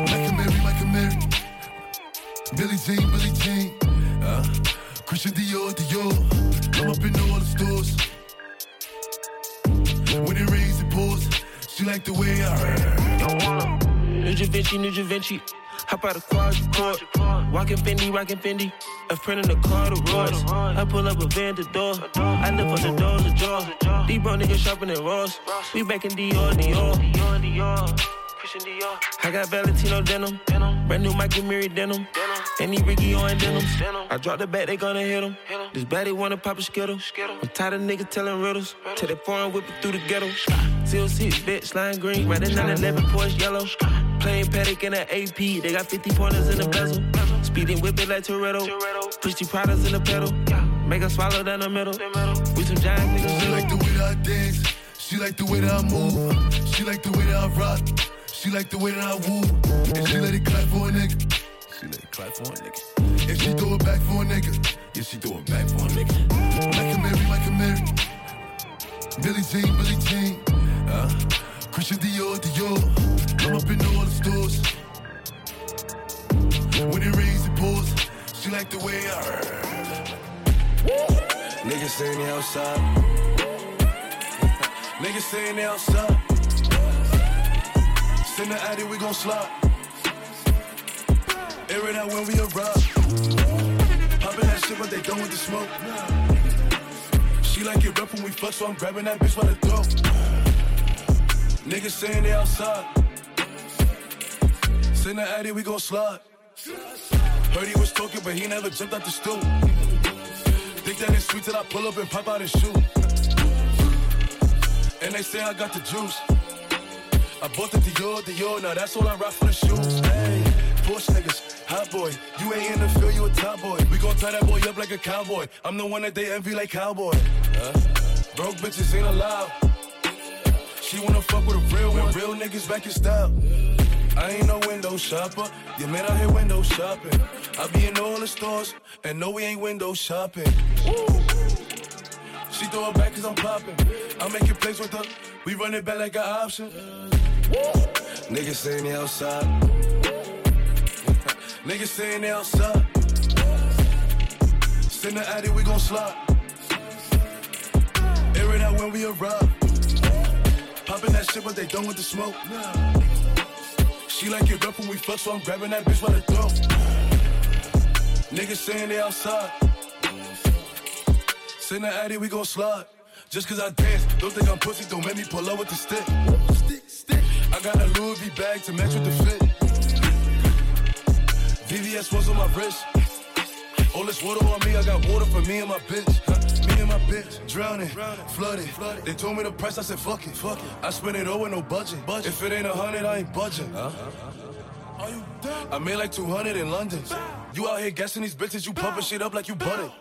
Mike Amiri, Mike Amiri. Billie Jean, Billie Jean. Uh, Christian Dior, Dior. I'm up in all the stores. When it rains, it pours. She like the way I. New Vinci, New Vinci. Hop out of quad, quad. Walking Fendi, rocking Fendi. A friend in the car, the Royce. I pull up a van to door. I live on the doors, the jaw. These bro niggas shopping at Ross. We back in Dior, Dior. Dior. I got Valentino denim. Brand new Mike Amiri denim. Any Ricky on denim. I drop the bat, they gonna hit him. This baddie wanna pop a skittle. I'm tired of niggas telling riddles. Till they foreign whip it through the ghetto. Seal six, bitch, lime green. Riding 911 Porsche yellow. Playing Patek in the AP. They got 50 pointers in the bezel. Speeding whip it like Toretto. Pretty products in the pedal. Make her swallow down the middle. We some giant niggas. She like the way that I dance. She like the way that I move. She like the way that I rock. She like the way that I woo. And she let it clap for a nigga. She let it clap for a nigga. If she throw it back for a nigga. Yeah, she throw it back for a nigga. Mike Amiri, Mike Amiri. Billie Jean, Billie Jean. Uh, Christian Dior, Dior. I'm up in all the stores. When it rains, it pours. She like the way I. Niggas saying they outside. Niggas saying they outside. Send the addy, we gon' slide. Air it out when we arrive. Poppin' that shit, but they done with the smoke. She like it rough when we fuck, so I'm grabbing that bitch by the throat. Niggas saying they outside. Send the addy, we gon' slide. Heard he was talking, but he never jumped out the stool. Think that it's sweet till I pull up and pop out his shoe. And they say I got the juice. I bought the Dior, Dior, now that's all I rock for the shoes. Hey, push niggas, hot boy. You ain't in the field, you a top boy. We gon' tie that boy up like a cowboy. I'm the one that they envy like cowboy. Broke bitches ain't allowed. She wanna fuck with a real one. Real niggas back in style. I ain't no window shopper. You man out here window shopping. I be in all the stores, and no, we ain't window shopping. She throw it back cause I'm popping. I'm making plays with her. We run it back like an option. Niggas saying they outside. Niggas saying they outside. Send the addy, we gon' slide. Air it out when we arrive. Popping that shit, but they done with the smoke. She like it rough when we fuck, so I'm grabbing that bitch by the throat. Niggas saying they outside. Send the addy, we gon' slide. Just cause I dance, don't think I'm pussy, don't make me pull up with the stick. Stick, stick. I got a Louis V bag to match with the fit. VVS was on my wrist. All this water on me, I got water for me and my bitch. Huh? My bitch, drowning, flooded. They told me the price, I said fuck it. Fuck it. I spent it all with no budget. If it ain't a hundred, I ain't budging. Are you dumb? I made like 200 in London. You out here guessing these bitches, you pumping shit up like you butted.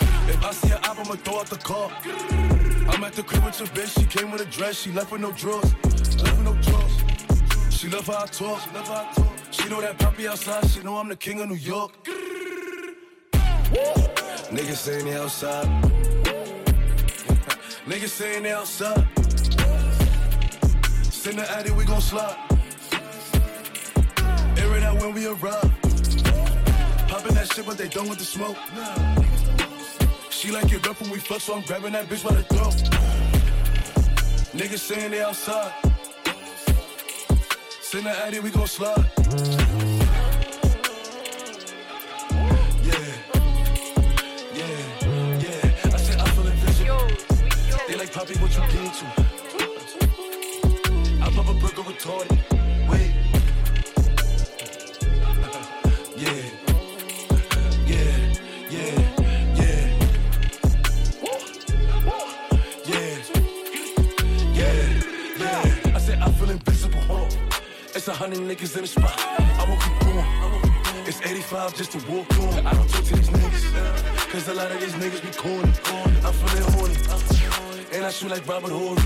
If I see her up, I'ma throw out the car. I'm at the crib with your bitch, she came with a dress, she left with no drawers. Left with no drawers. She love how I talk. She love how I talk. She know that poppy outside, she know I'm the king of New York. Niggas saying they outside. Niggas saying they outside. Send the addy, we gon' slide. Air it out when we arrive. Popping that shit, but they done with the smoke. She like it rough when we fuck, so I'm grabbing that bitch by the throat. Niggas saying they outside. Send the addy, we gon' slide. Like Poppy, what you get to? I pop a burger retarded. Wait. yeah. Yeah. Yeah. Yeah. Yeah. Yeah. I said I feel invisible. It's a hundred niggas in the spot. I won't keep going. It's 85 just to walk on. I don't talk to these niggas. Cause a lot of these niggas be corny. I'm feeling horny. I shoot like Robert Horry.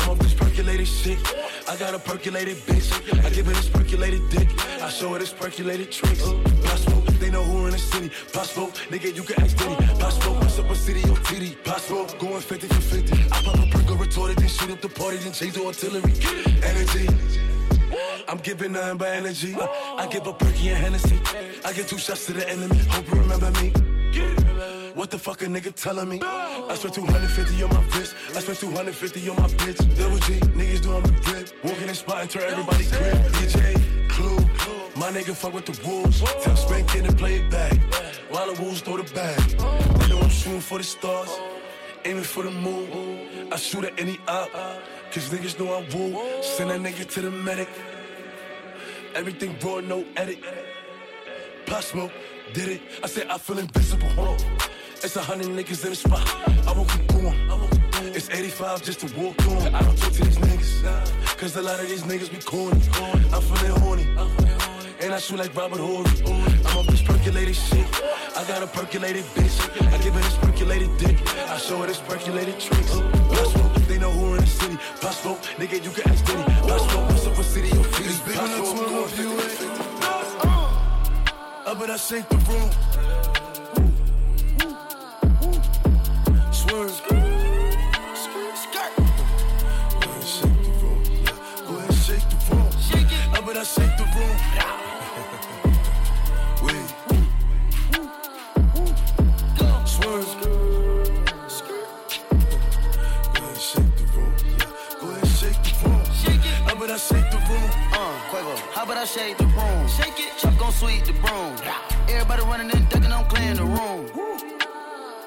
I'm this percolated shit. I got a percolated bitch. I give her this percolated dick. I show her this percolated tricks. Pop smoke, they know who in the city. Pop smoke, nigga, you can ask Diddy. Pop smoke, what's up a city or titty? Pop smoke, going 50 for 50. I pop a perk or retorted, then shoot up the party, then change the artillery. Energy. I'm giving nothing but energy. I give a perky and Hennessy. I get two shots to the enemy. Hope you remember me. What the fuck a nigga telling me? I spent 250 on my wrist. I spent 250 on my bitch. Double G, niggas doing the grip. Walking in spot and turn everybody grip. DJ, Clue. My nigga fuck with the wolves. Tell Spank kid and play it back. While the wolves throw the bag. They know I'm shooting for the stars. Aiming for the moon. I shoot at any op. Cause niggas know I woo. Send that nigga to the medic. Everything raw, no edit. Pop smoke, did it. I said I feel invincible. Hold on. It's a hundred niggas in the spot. I won't keep going. It's 85 just to walk on. I don't talk to these niggas. Cause a lot of these niggas be corny. I'm feeling horny. And I shoot like Robert Horry. I'm a bitch percolated shit. I got a percolated bitch. I give her this percolated dick. I show her this percolated tricks. Pop smoke, they know who in the city. Pop smoke, nigga, you can ask Diddy. Pop smoke, what's up with city? Your feet is big Big on the Pop 12 smoke, you eh? I uh. uh, I shake the room. How about I shake the room? Shake it. Chuck gon' sweep the broom. Everybody running and ducking, I'm clearing the room.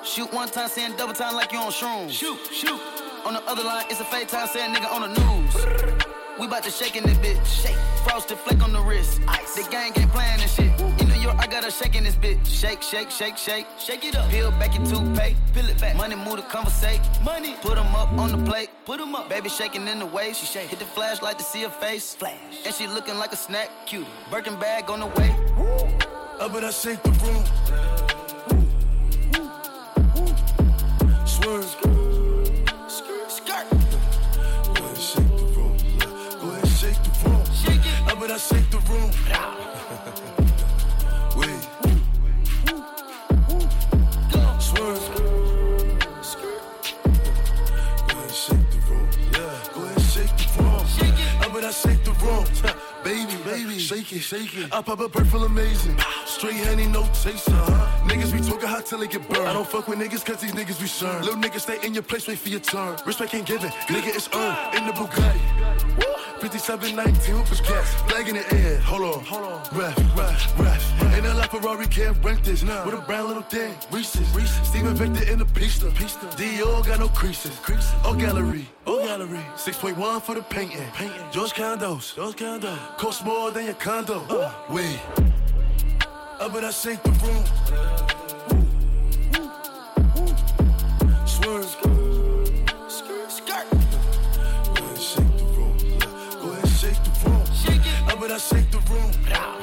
Shoot one time, saying double time like you on shrooms. Shoot, shoot. On the other line, it's a fake time, saying nigga on the news. We bout to shake in this bitch. Shake. Frosted flake on the wrist. Ice. The gang ain't playing this shit. In I got a shake in this bitch. Shake, shake, shake, shake. Shake it up. Peel back your toothpaste. Peel it back. Money move to conversate. Money. Put 'em up on the plate. Put 'em up. Baby shaking in the waist. She shake. Hit the flashlight to see her face. Flash. And she looking like a snack. Cute. Birkin bag on the way. I bet I shake the room. Swerve. Skirt. Go ahead, shake the room. Go ahead, shake the room. I bet I shake the room. Baby, shake it, shake it. I pop a bird feel amazing. Straight honey, no chaser. Niggas be talking hot till they get burned. I don't fuck with niggas cause these niggas be shern. Little niggas stay in your place, wait for your turn. Respect ain't given, nigga, it's earned. In the Bugatti. 5719 with cats. Flag in the air. Hold on, hold on. Ref, ref, ref. Ain't a lot Ferrari can't rent this. Now. With a brown little thing. Reese's, Reese's. Steven Victor in the pista. Pista. Dior got no creases. Creases. Oh gallery. Oh gallery. 6.1 for the painting. Painting. George Condos. George Condos. Cost more than your condo. Uh. Wait. I bet I shake the room. Swerve. Bet I shake the room.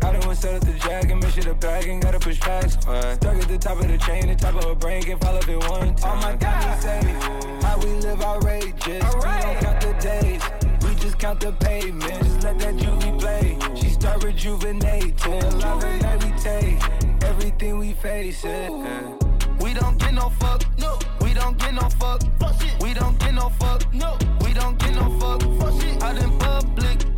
That side. I done went set up the jack and make sure the bag and gotta push packs quiet. Stuck at the top of the chain, the top of a brain can fall if it one time. All my diamonds say how we live outrageous. We don't count the days, we just count the pavement. Just let that juvie play. She start rejuvenating. Love and that we take everything we face it. yeah. We don't get no fuck. No. We don't get no fuck. Fuck shit. We don't get no fuck. No. We don't get no fuck. Fuck shit. Out in public.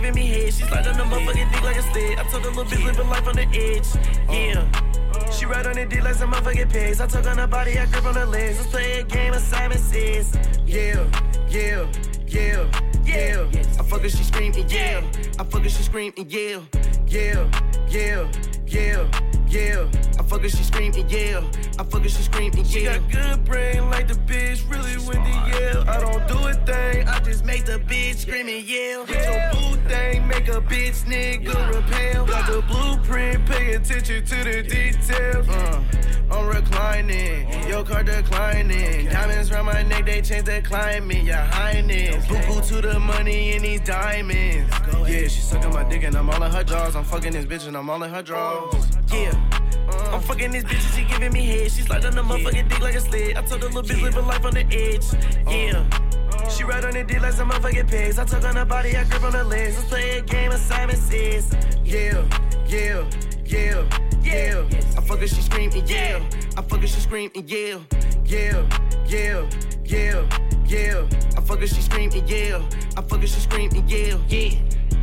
Giving me head. She's sliding the motherfucking dick like a sled. I told her little bitch living life on the edge. Yeah. She ride on the dick like some motherfucking pigs. I took on her body, I grip on her legs. Let's play a game of Simon Says. Yeah, yeah, yeah, yeah. I fuck her, she screaming, yeah. I fuck her, she screaming, yeah. Yeah, yeah, yeah, yeah. I fuck her, she screaming, yeah. I fuck her, she screaming, yeah. She got good brain like the bitch, really windy, yeah. I don't do a thing, I just make the bitch screaming, yell. Get your boo thing, make a bitch nigga repel. Got the blueprint, pay attention to the details. Uh, mm. I'm reclining, uh. your car declining. Diamonds around my neck, they change the climate, your highness. Boo boo to the money in these diamonds. Yeah, she sucking my dick and I'm all in her jaws. I'm fucking this bitch and I'm all in her drawers. Uh. Yeah. Mm. I'm fucking this bitch and she giving me head. She sliding the motherfucking dick like a sled. I told her little bitch living life on the edge. Oh. Yeah. She ride on the dick like some motherfucking pigs. I took on her body, I grip on her legs. Let's play a game of Simon Says. Yeah, yeah, yeah, yeah. I fuck her, she screaming, yeah. I fuck her, she screaming, yeah. Yeah, yeah, yeah, yeah. I fuck her, she screaming, yeah. I fuck her, she screaming, yeah. Yeah.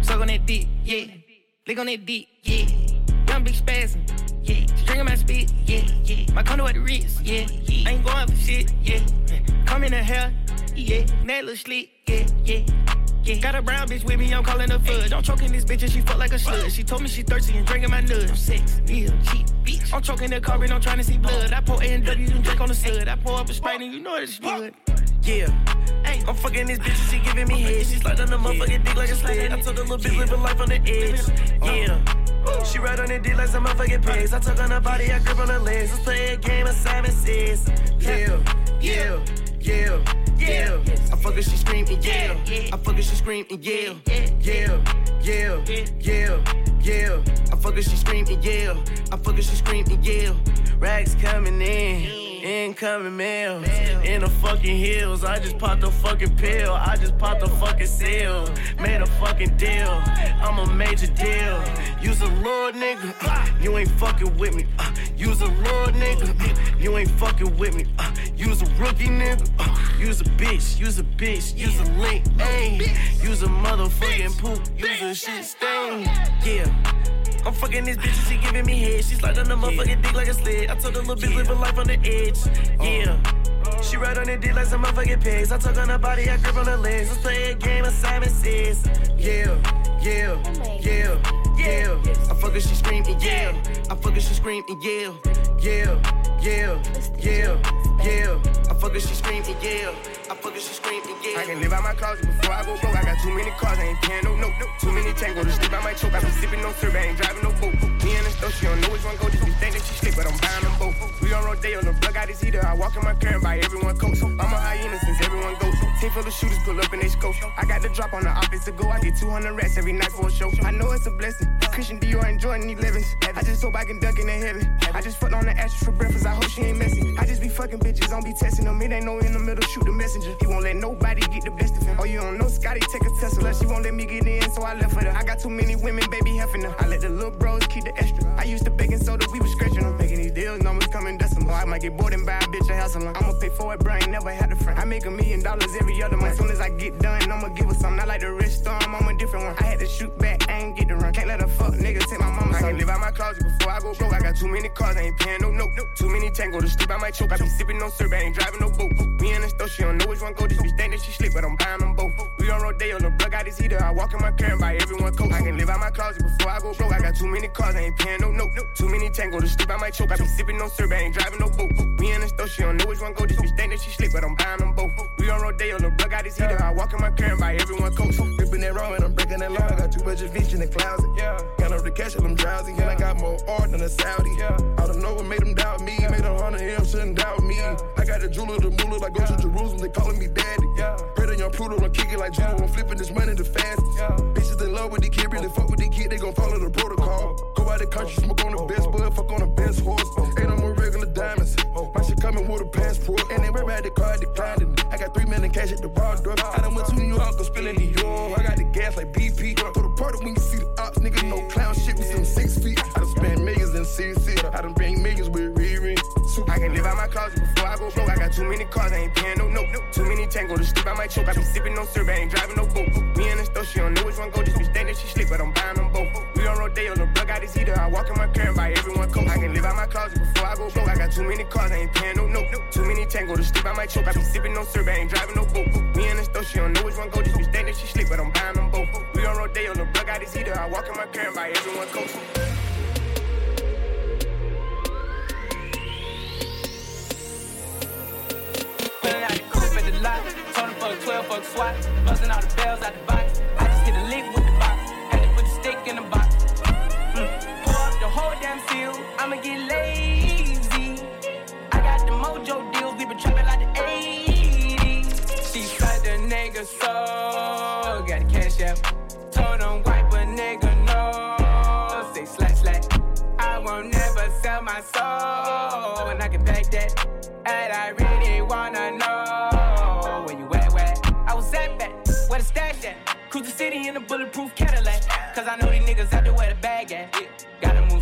Suck on that dick, yeah. Lick on that dick, yeah. Young big spasm, yeah. String my spit, yeah, yeah. My condo at the Ritz, yeah, yeah. I ain't going for shit, yeah. Mm. Come in the hell, yeah. That little slick, yeah, yeah. Yeah. Got a brown bitch with me, I'm calling her fudge. I'm choking this bitch and she fuck like a slut. She told me she thirsty and drinking my nuts. I'm sex, yeah, cheap, bitch. I'm choking the car and I'm trying to see blood. I pour A and W and drink on the sud. I pour up a Sprite and you know it's blood. Yeah. I'm fucking this bitch and she giving me head. She sliding the motherfucking dick like a sled. I told her little bitch living life on the edge. Yeah. She ride on the dick like some motherfucking pigs. I took on her body, I grip on her legs. Let's play a game of Simon Says. Yeah, yeah, yeah, yeah. I fuck her, she screaming, yeah. I fuck her, she screaming, yeah. Yeah, yeah, yeah, yeah. I fuck her, she and yeah. I fuck her, she and yeah. Rags coming in. Incoming mail in the fucking hills. I just popped a fucking pill. I just popped a fucking seal. Made a fucking deal. I'm a major deal. You's a little nigga. You ain't fucking with me. uh, You's a little nigga. You ain't fucking with me. uh, You's a rookie nigga. uh, You's a bitch. You's a bitch. You's a link. You's a motherfucking poop. You's a shit stain. Yeah. I'm fucking this bitch and she giving me head. She sliding the motherfucking dick like a sled. I told her little bitch living life on the edge. Uh. Yeah. She ride on the dick like some motherfucking pigs. I took on her body, I grip on her legs. Let's play a game of Simon Says. Yeah, yeah, yeah, yeah. I fuck her, she screaming, yeah. I fuck her, she screaming, yeah. Yeah, yeah, yeah, yeah. I fuck her, she screaming, yeah. I fuck her, she screaming, yeah. I can live out my closet before I go broke. I got too many cars, I ain't paying no note. Too many tango to sleep, I might choke. I been sipping no syrup, I ain't driving no boat. Me and the store, she don't know which one go. Just be think that she slick, but I'm buying them both. We on Rodeo, the plug out his heater. I walk in my car and buy everyone coat. I'm a hyena since everyone goes. Team full of shooters pull up in they scope. I got the drop on the office to go. I get 200 rats every night for a show. I know it's a blessing. Christian Dior and Jordan 11s. I just hope I can duck in the heaven. I just fucked on the ashes for breakfast. I hope she ain't messy. I just be fucking bitches. Don't be testing them. It ain't no in the middle. Shoot the messenger. He won't let nobody get the best of him. Oh, you don't know Scotty take a Tesla. She won't let me get in, so I left for her. I got too many women, baby, heffing them. I let the little bros keep the extra. I used to baking soda, we was scratching them. Making these deals, numbers coming I might get bored and buy a bitch a house alone. I'ma pay for it, bro. I ain't never had a friend. I make a million dollars every other month. As soon as I get done, I'ma give her something. I like the rich storm, I'm a different one. I had to shoot back, I ain't get the run. Can't let a fuck nigga take my mama. I can live out my closet before I go broke. I got too many cars, I ain't paying no note. Too many tango to sleep, I might choke. I be sipping no syrup, I ain't driving no boat. Me and the store, she don't know which one go. This bitch think that she slick, but I'm buying them both. We on Rodeo, the plug out his heater. I walk in my car and buy everyone coat. I can live out my closet before I go broke. I got too many cars, I ain't paying no note. Too many tango to sleep, I might choke. I be sipping no syrup, I ain't driving no boat. Me and the store, she don't know which one go. This bitch think that she slick, but I'm buying them both. We on Rodeo, the plug out his heater. I walk in my car and buy everyone coats. Ripping that raw and I'm breaking that law. I got too much adventure in the closet. Yeah. Got up the cash and I'm drowsy. And I got more art than a Saudi. Yeah. Out of nowhere made them doubt me. Made a hundred M, shouldn't doubt me. I got the jeweler, the moolah, like go to Jerusalem, they calling me daddy. Yeah. To young Pluto, I'm kicking like Judo, I'm flipping this money the fastest. Yeah. Bitches in love with the kid, really fuck with the kid, they gon' follow the protocol. Go out the country, smoke on the best bud, fuck on the best horse. Ain't no more. My shit coming with a passport. And they at the car, declined it. I got three million cash at the bar door. I done went to New York, go spilling the euro. I got the gas like BP. Throw the party when you see the ops, nigga, no clown shit, we some six feet. I done spent millions in CC. I done bring millions with Riri. I can live out my closet before I go broke. I got too many cars, I ain't paying no note. Too many tango to sleep, I might choke. I be sipping no syrup, I ain't driving no boat. Me and the store, she don't know which one go. Bitch think that she slick, but I'm buying them both. We on the plug out his heater. I walk in my car and buy everyone coat. I can live out my closet before I go broke. I got too many cars, I ain't paying no note. Too many tango to sleep, I might choke. I be sipping no syrup, I ain't driving no boat. Me and the store, she don't know which one go. Bitch think that she slick, but I'm buying them both. We on Rodeo, the plug out his heater. I walk in my car and buy everyone coat. Pulling out the coupe at the lot. Told him a 12 fuck swat. Busting all the bells out the box. I'ma get lazy. I got the mojo deals. We been trapping like the 80s. She said the nigga so. Got the cash out. Told him wipe a nigga no. Say slash slash. I won't never sell my soul. And I can back that. And I really wanna know where you at, where I was at back, where the stash at. Cruise the city in a bulletproof Cadillac. Cause I know these niggas out there where the bag at. Yeah.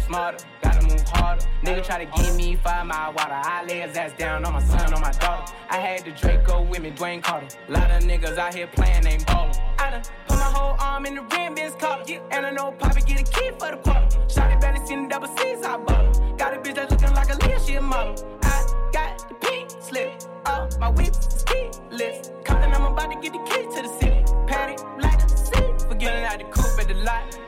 Smarter, gotta move harder. Nigga try to give me five mile water. I lay his ass down on my son, on my daughter. I had the Draco with me, Dwayne Carter. Lot of niggas out here playing, ain't ballin'. I done put my whole arm in the rim, bitch collar. Yeah. And I know Poppy get a key for the quarter. Shotty barely seen the double C's, I bought. Got a bitch that's looking like a a model. I got the pink slip. Oh, my whip is keyless. Compton, I'm about to get the key to the city. Patty, like the city. Forgetting out the coupe at the lot.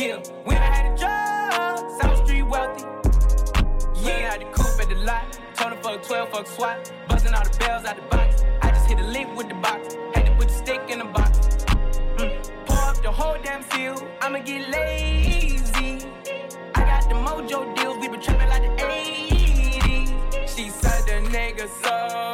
Yeah, when I had a job, South Street wealthy. Yeah, I had the coupe at the lot. Told him for a 12 fuck swat. Buzzing all the bells out the box. I just hit a lick with the box. Had to put the stick in the box. Mm. Pour up the whole damn field. I'ma get lazy. I got the mojo deals. We been trapping like the 80s. She said the nigga so.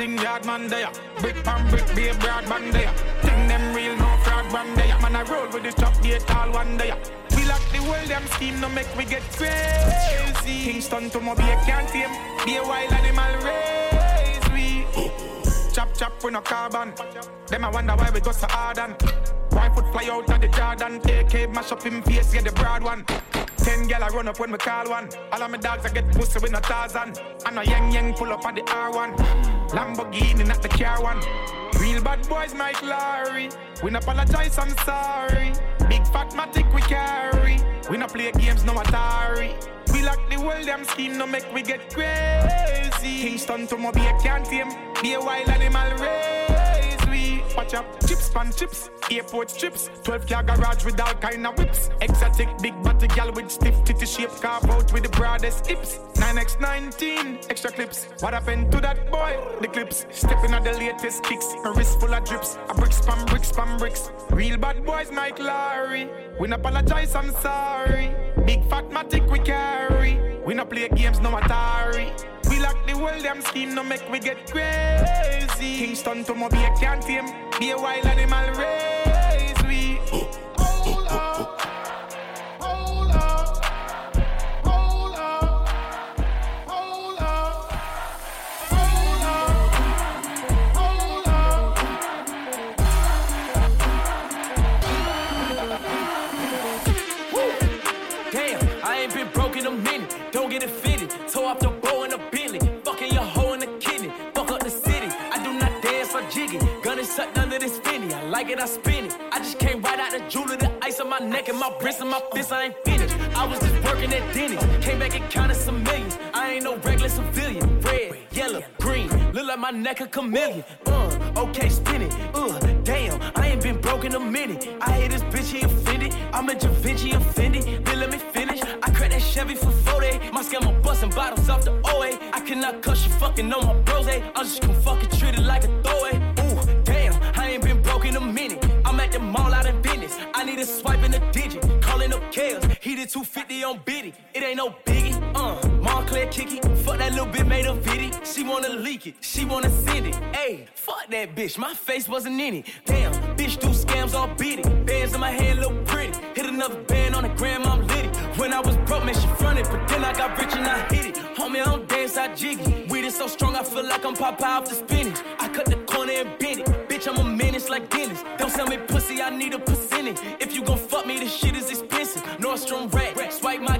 Thing, yard man there. Brick pan brick, be a broad man there. Thing them real, no fraud man there. Man, I roll with the top gate, all one there. We lock the world, them scheme, no make we get crazy. Kingston to my be a can't tame, be a wild animal race. We chop chop with no carbon. Them I wonder why we go so hard and why foot fly out of the Jordan. AK mash up him face, get the broad one. Ten gal I run up when we call one. All of my dogs I get pussy with no Tarzan. And no yang yang pull up on the R1. Lamborghini, not the car one. Real bad boys, Mike Lowrey. We no apologize, I'm sorry. Big fat matic we carry. We no play games, no Atari. We lock the world, them scheme, no make we get crazy. Kingston to a can't tame. Be a wild animal race. Up, chips pan chips, airport trips, 12 car garage with all kind of whips. Exotic big body gal with stiff titty shape, carve out with the broadest hips. 9x19, extra clips. What happened to that boy? The clips, stepping at the latest kicks. A wrist full of drips, a brick spam, brick spam, bricks. Real bad boys, Mike Lowrey. We no apologize, I'm sorry. Big fat matic we carry. We no play games, no Atari. We lock the world, them scheme, no make we get crazy. Kingston to a can't tame, be a wild animal race. Like I spin it. I just came right out the jewelry, the ice on my neck and my wrist and my fist. I ain't finished. I was just working at Denny's. Came back and counted some millions. I ain't no regular civilian. Red, yellow, green. Look like my neck a chameleon. Uh, okay, spin it. Uh, damn, I ain't been broke in a minute. I hate this bitch, he offended. I'm a Da Vinci offended. Then let me finish. I cracked that Chevy for 40. My scammer busting bottles off the OA. I cannot cuss you fucking on my bros. eh? I'm just gonna fucking treat it like a throwaway. Need a swipe in a digit. Calling up chaos. He did 250 on Biddy. It ain't no biggie. Uh, Montclair kicky. Fuck that little bit made a viddy. She wanna leak it. She wanna send it. Ayy, fuck that bitch. My face wasn't in it. Damn, bitch do scams all it. Bands in my hand look pretty. Hit another band on the gram, I'm litty. When I was broke, man, she fronted. But then I got rich and I hit it. Homie, I don't dance, I jiggy. Weed is so strong, I feel like I'm Popeye off the spinach. I cut the corner and bend it. Bitch, I'm a menace like Dennis. Don't sell me pussy, Need a percentage. If you gon' fuck me, this shit is expensive. Nordstrom rack, swipe my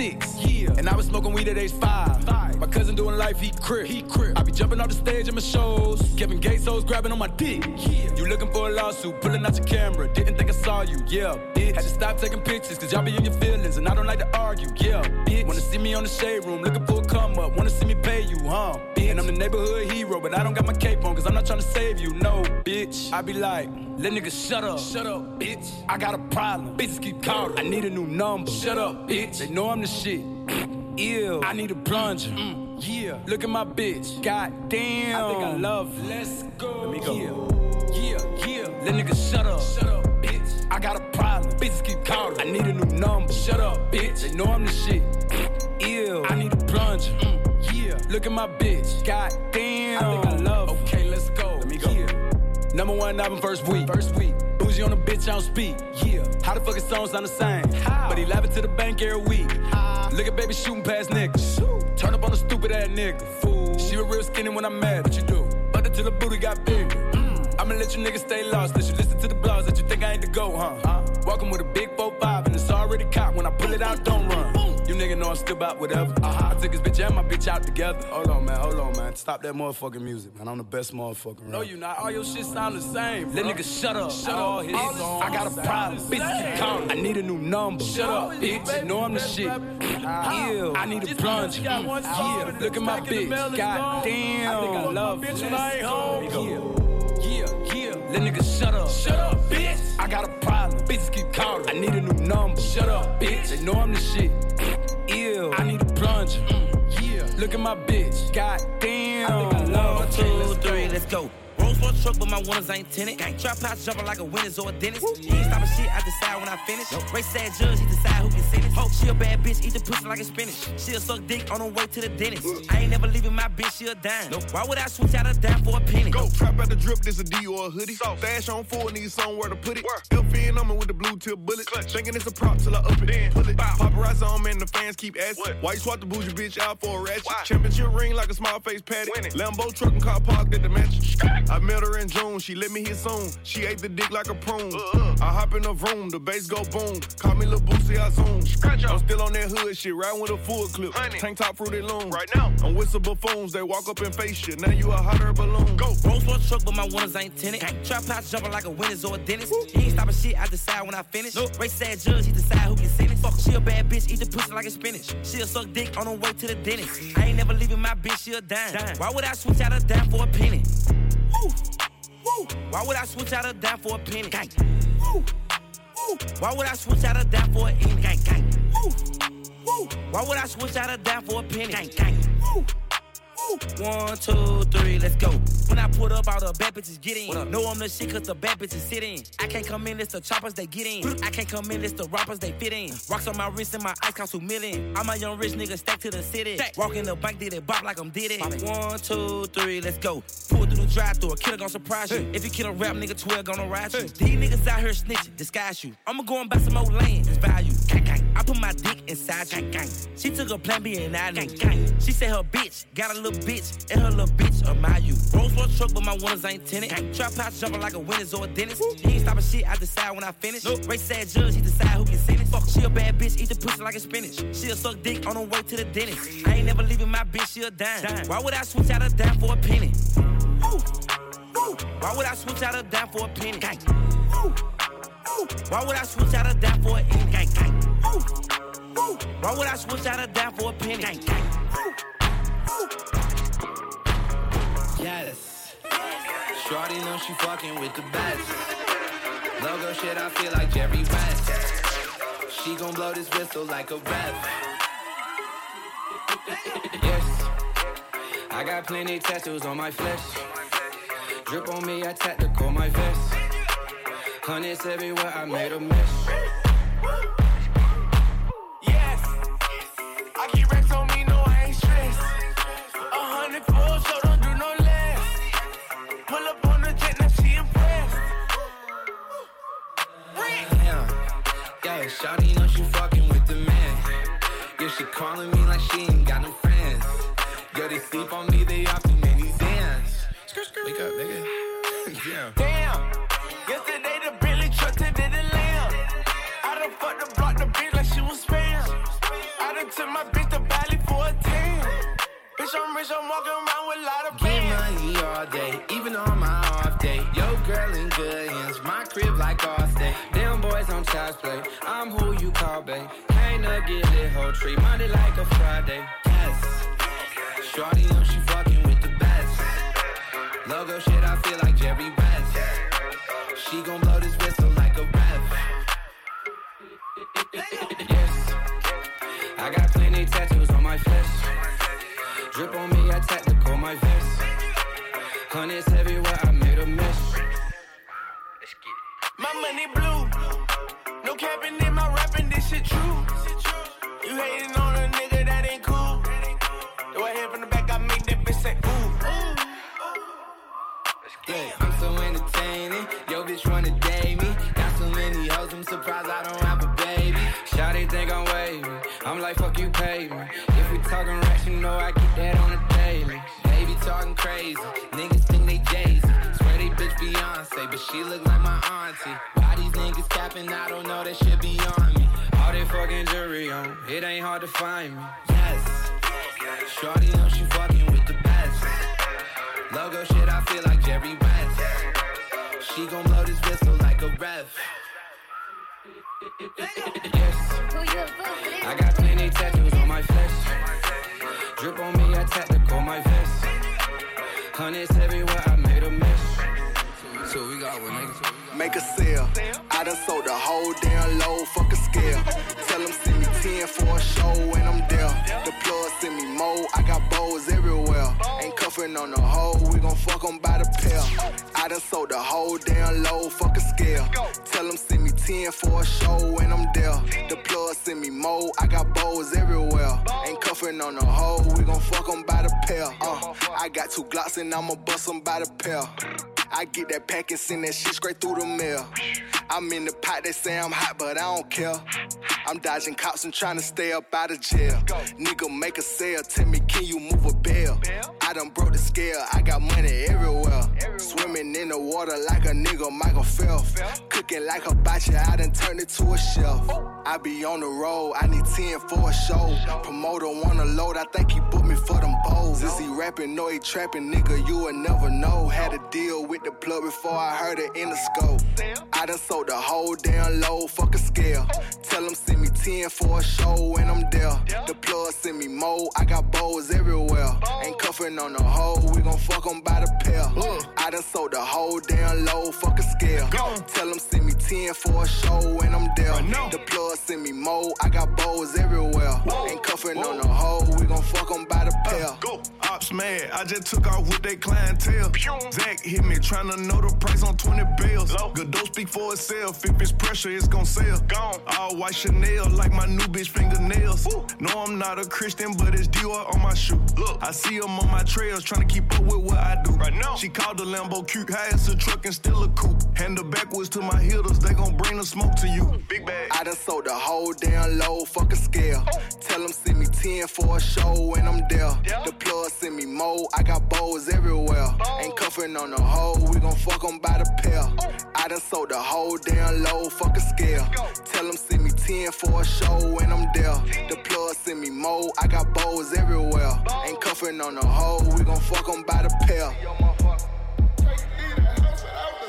six. Yeah. And I was smoking weed at age five. Five. My cousin doing life, he crip. He crip. I be jumping off the stage in my shows. Kevin Gates hoes grabbing on my dick. Yeah. You looking for a lawsuit, pulling out your camera. Didn't think I saw you. Yeah, bitch. Had to stop taking pictures, cause y'all be in your feelings. And I don't like to argue. Yeah, bitch. Wanna see me on the shade room, looking for a come up. Wanna see me pay you, huh? Bitch. And I'm the neighborhood hero, but I don't got my cape on, cause I'm not trying to save you. No, bitch. I be like, let niggas shut up. Shut up, bitch. I got a problem. Bitches keep calling. I need a new number. Shut up, bitch. They know I'm the shit. Ew. I need a plunger. yeah. Look at my bitch. God damn. I think I love. her. Let's go. Let me go. Yeah, yeah. Let niggas shut up. Shut up, bitch. I got a problem. Bitches keep calling. I need a new number. Shut up, bitch. They know I'm the shit. Ew. I need a plunger. Mm, yeah. Look at my bitch. God damn. I think I love her. Okay, let's go. Let me go. Yeah. Number one album first week. First week. On the bitch, I don't speak. Yeah. How the fuck his songs sound the same? How? But he laughing to the bank every week. Look at baby shooting past niggas. Turn up on a stupid ass nigga. Fool. She was real skinny when I'm mad. What you do? But until the booty got bigger. I'ma let you niggas stay lost. Let you listen to the blogs that you think I ain't the go, huh? Walking with a big 4-5 and it's already caught. When I pull it out, don't run. You nigga know I'm still about whatever. Uh-huh. I took his bitch and my bitch out together. Hold on, man. Hold on, man. Stop that motherfucking music, man. I'm the best motherfucker. Around. No, you not. All your shit sound the same. Let niggas shut up. Shut all his songs. I got a problem. Bitch. I need a new number. Shut up, bitch. You know I'm the shit. Ew. I need a plunger. Yeah. Look at my bitch. God damn. I think I love bitch when I ain't home. Yeah. Let niggas shut up. Shut up, bitch. I got a problem. Bitches keep calling. I need a new number. Shut up, bitch. They know I'm the shit. Ew. I need a plunger. Mm, yeah. Look at my bitch. God damn. I think I love her. Two, let's three, let's go. Rolls Royce truck, but my winners ain't tenant. Gang trap house jumping like a winner's or a dentist. He ain't stopping shit, I decide when I finish. Race sad judge, he decide who can send it. Hope she a bad bitch, eat the pussy like a spinach. She'll suck dick on her way to the dentist. I ain't never leaving my bitch, she a dime. Why would I switch out a dime for a penny? Go trap out the drip, this a D or a hoodie. So. Stash on full, need somewhere to put it. LP on me with the blue tip bullet. Thinking it's a prop till I up it in. Pull it. Paparazzi on me and the fans keep asking. Why you swap the bougie bitch out for a ratchet? Championship ring like a small face patty. Lambo truck and car parked at the mansion. I met her in June, she let me hit soon. She ate the dick like a prune. I hop in the room, the bass go boom. Call me Lil Boosie, I zoom. I'm still on that hood shit, riding with a full clip. Tank top fruity loom. Right now, I'm with some buffoons, they walk up and face shit. Now you a hotter balloon. Go. Rolls Royce truck, but my winners ain't tenant. Gang trap house jumping like a winner's or a dentist. He ain't stopping shit, I decide when I finish. Race sad judge, he decide who can send it. Fuck, she a bad bitch, eat the pussy like a spinach. She'll suck dick on her way to the dentist. I ain't never leaving my bitch, she a dime. Why would I switch out a dime for a penny? Woo. Woo. Why would I switch out a dime for a penny? Gang. Woo. Woo. Why would I switch out a dime for a penny? Gang, gang. Woo. Woo. Why would I switch out a dime for a penny? Gang, gang. One, two, three, let's go. When I put up, all the bad bitches get in. Know I'm the shit cause the bad bitches sit in. I can't come in, it's the choppers they get in. I can't come in, it's the rappers they fit in. Rocks on my wrist and my ice cost two million. I'm a young rich nigga stacked to the city. Walk in the bank, did it bop like I'm did it. One, two, three, let's go. Pull through the drive through, a killer gon' surprise you. If you kill a rap nigga, 12 gonna ride you. These niggas out here snitching, disguise you. I'ma go and buy some more land, it's value. I put my dick inside you. She took a plan B and I knew. Gang, gang. She said her bitch got a little bitch, and her little bitch admire you. Rolls Royce truck, but my winners ain't tenant. Gang. Trap house jumping like a winner's or a dentist. He ain't stopping shit, I decide when I finish. Race sad judge, he decide who can send it. Fuck, she a bad bitch, eat the pussy like a spinach. She'll suck dick on her way to the dentist. I ain't never leaving my bitch, she a dime. Why would I switch out a dime for a penny? Woo. Woo. Why would I switch out a dime for a penny? Gang. Woo. Woo. Why would I switch out a dime for a penny? Gang, gang. Woo. Woo. Why would I switch out a dime for a penny? Gang, gang. Woo. Yes. Shorty know she fucking with the best. Logo shit, I feel like Jerry West. She gon' blow this whistle like a ref. Yes. I got plenty tattoos on my flesh. Drip on me, I tactical my vest. Hundreds everywhere, I made a mess. Yeah, Shawty know she fucking with the man. Yeah, she calling me like she ain't got no friends. Yo, they sleep on me, they off too many dance. Wake up, nigga. yeah. Damn. Yesterday the Bentley truck today the lamb. I done fucked the block the bitch like she was spam. I done took my bitch to Bali for a tan. Bitch, I'm rich, I'm walking around with a lot of Get money all day, even on my off day. Yo, girl in good hands, my crib like all day. Child's play, I'm who you call, babe. Ain't no get lit whole tree, Monday like a Friday. Yes, Shorty know she fucking with the best. Logo shit, I feel like Jerry West. She gon' blow this whistle like a ref. Yes, I got plenty tattoos on my flesh. Drip on me, I tactical my vest. Hundreds everywhere, I made a mess. My money blue. Capping in my rapping, this shit true. You hating on a nigga that ain't cool. Do I hear from the back, I make that bitch say ooh. Yeah, I'm so entertaining. Yo, bitch wanna date me. Got so many hoes, I'm surprised I don't have a baby. Shawty think I'm wavy. I'm like, fuck you, pay me. If we talking racks, you know I get that on the daily. Baby talking crazy. Niggas think they Jay-Z. Swear they bitch Beyonce, but she look like my auntie. Why these? I don't know, that shit beyond me. All that fucking jewelry on, it ain't hard to find me. Yes. Shorty know she fucking with the best. Logo shit, I feel like Jerry West. She gon' blow this whistle like a ref. Yes. I got plenty tattoos on my flesh. Drip on me, I tactical my vest. Hundreds everywhere, I made a mess. So we got one, nigga. Make a sale. Sold the whole damn load, fuck a scale. Tell them send me 10 for a show and I'm there. The plug send me more, I got bows everywhere. Ain't cuffing on the hoe, we gon' fuck 'em by the pair. I done sold the whole damn load, fuck a scale. Tell them send me 10 for a show and I'm there. The plug send me more, I got bows everywhere. Ain't cuffing on the hoe, we gon' fuck 'em by the pair. Uh, I got two Glocks and I'ma bust 'em by the pair. I get that pack and send that shit straight through the mail. I'm in the pot, they say I'm hot, but I don't care. I'm dodging cops and trying to stay up out of jail. Nigga, make a sale, tell me, can you move a bell? I done broke the scale, I got money everywhere. Swimming in the water like a nigga, Michael Phelps. Cooking like a botcha, I done turned it to a chef. I be on the road, I need 10 for a show. Promoter wanna load, I think he booked me for them bowls. Is he rapping, no he trapping, nigga, you would never know. Had a deal with the plug before I heard it in the scope. I done sold the whole damn load, fuck a scale. Tell them send 10 for a show and I'm there. The plug send me more, I got bows everywhere. Ain't cuffing on the hoe, we gon' fuck 'em by the pair. I done sold the whole damn low, fuck a scale. Tell them send me 10 for a show and I'm there. The plug send me more, I got bows everywhere. Ain't cuffing on the hoe, we gon' fuck 'em by the pair. Uh, go. Ops mad, I just took off with that clientele. Zach hit me tryna know the price on 20 bills. Good don't speak for itself. If it's pressure, it's gon' sell. Gone. All white Chanel like my new bitch fingernails. No, I'm not a Christian, but it's Dior on my shoe. Look, I see them on my trails tryna keep up with what I do. Right now, she called the Lambo cute, high as a truck and still a coupe. Hand her backwards to my hitters, they gon' bring the smoke to you. Big bag. I done sold the whole damn load, fuck a scale. Tell them send me 10 for a show and I'm there. The plug send me more, I got bows everywhere. Ain't cuffin' on the hoe, we gon' fuck fuck 'em by the pair. Oh. I done sold the whole damn load, fuck a scale. Tell them send me 10 for a show and I'm there. The plug send me more, I got bows everywhere. Ain't cuffing on the hoe, we gon' fuck 'em by the pair.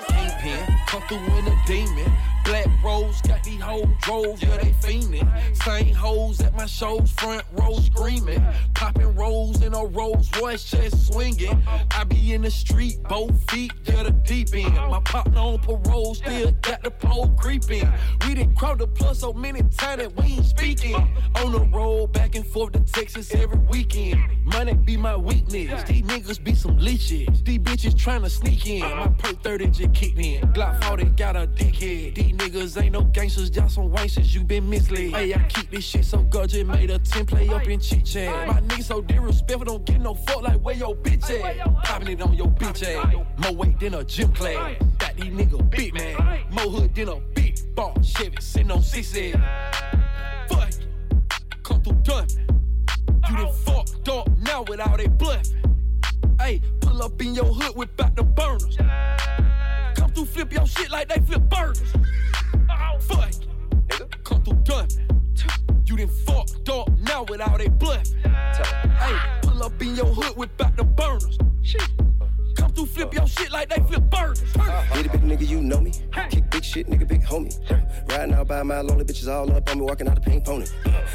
Kingpin, come through in a demon. Black rose, got these hoes drove, yeah, they fiendin'. Same hoes at my shows, front row screaming. Popping rolls in a Rolls Royce, chest swinging. I be in the street, both feet, yeah, the deep end. My partner on parole, still got the pole creeping. We done crossed the plus so many times that we ain't speaking. On the road, back and forth to Texas every weekend. Money be my weakness. These niggas be some leeches. These bitches tryna sneak in. My perk 30 just kicked in. Glock 40 got a dickhead. These niggas ain't no gangsters, y'all some wanksters, you been misled. Hey, I keep this shit so gorgeous, made a 10 play up in chit chat. My niggas so disrespectful, don't get no fuck like where your bitch at. Popping it on your bitch ass. More weight than a gym class. Got these niggas big man. More hood than a big ball. Chevy sitting on head. Fuck, come through done. You done fucked up now with all that bluffing. Hey, pull up in your hood with back the burners. Come through, flip your shit like they flip burgers. Oh, fuck, it. come through done. You done fucked up now with all that bluffing. Hey, pull up in your hood with back the burners. Come through, flip your shit like they flip burgers. Get a big nigga, you know me. Kick big shit, nigga, big homie. Riding out by my lonely bitches all up on me, walking out the pink pony.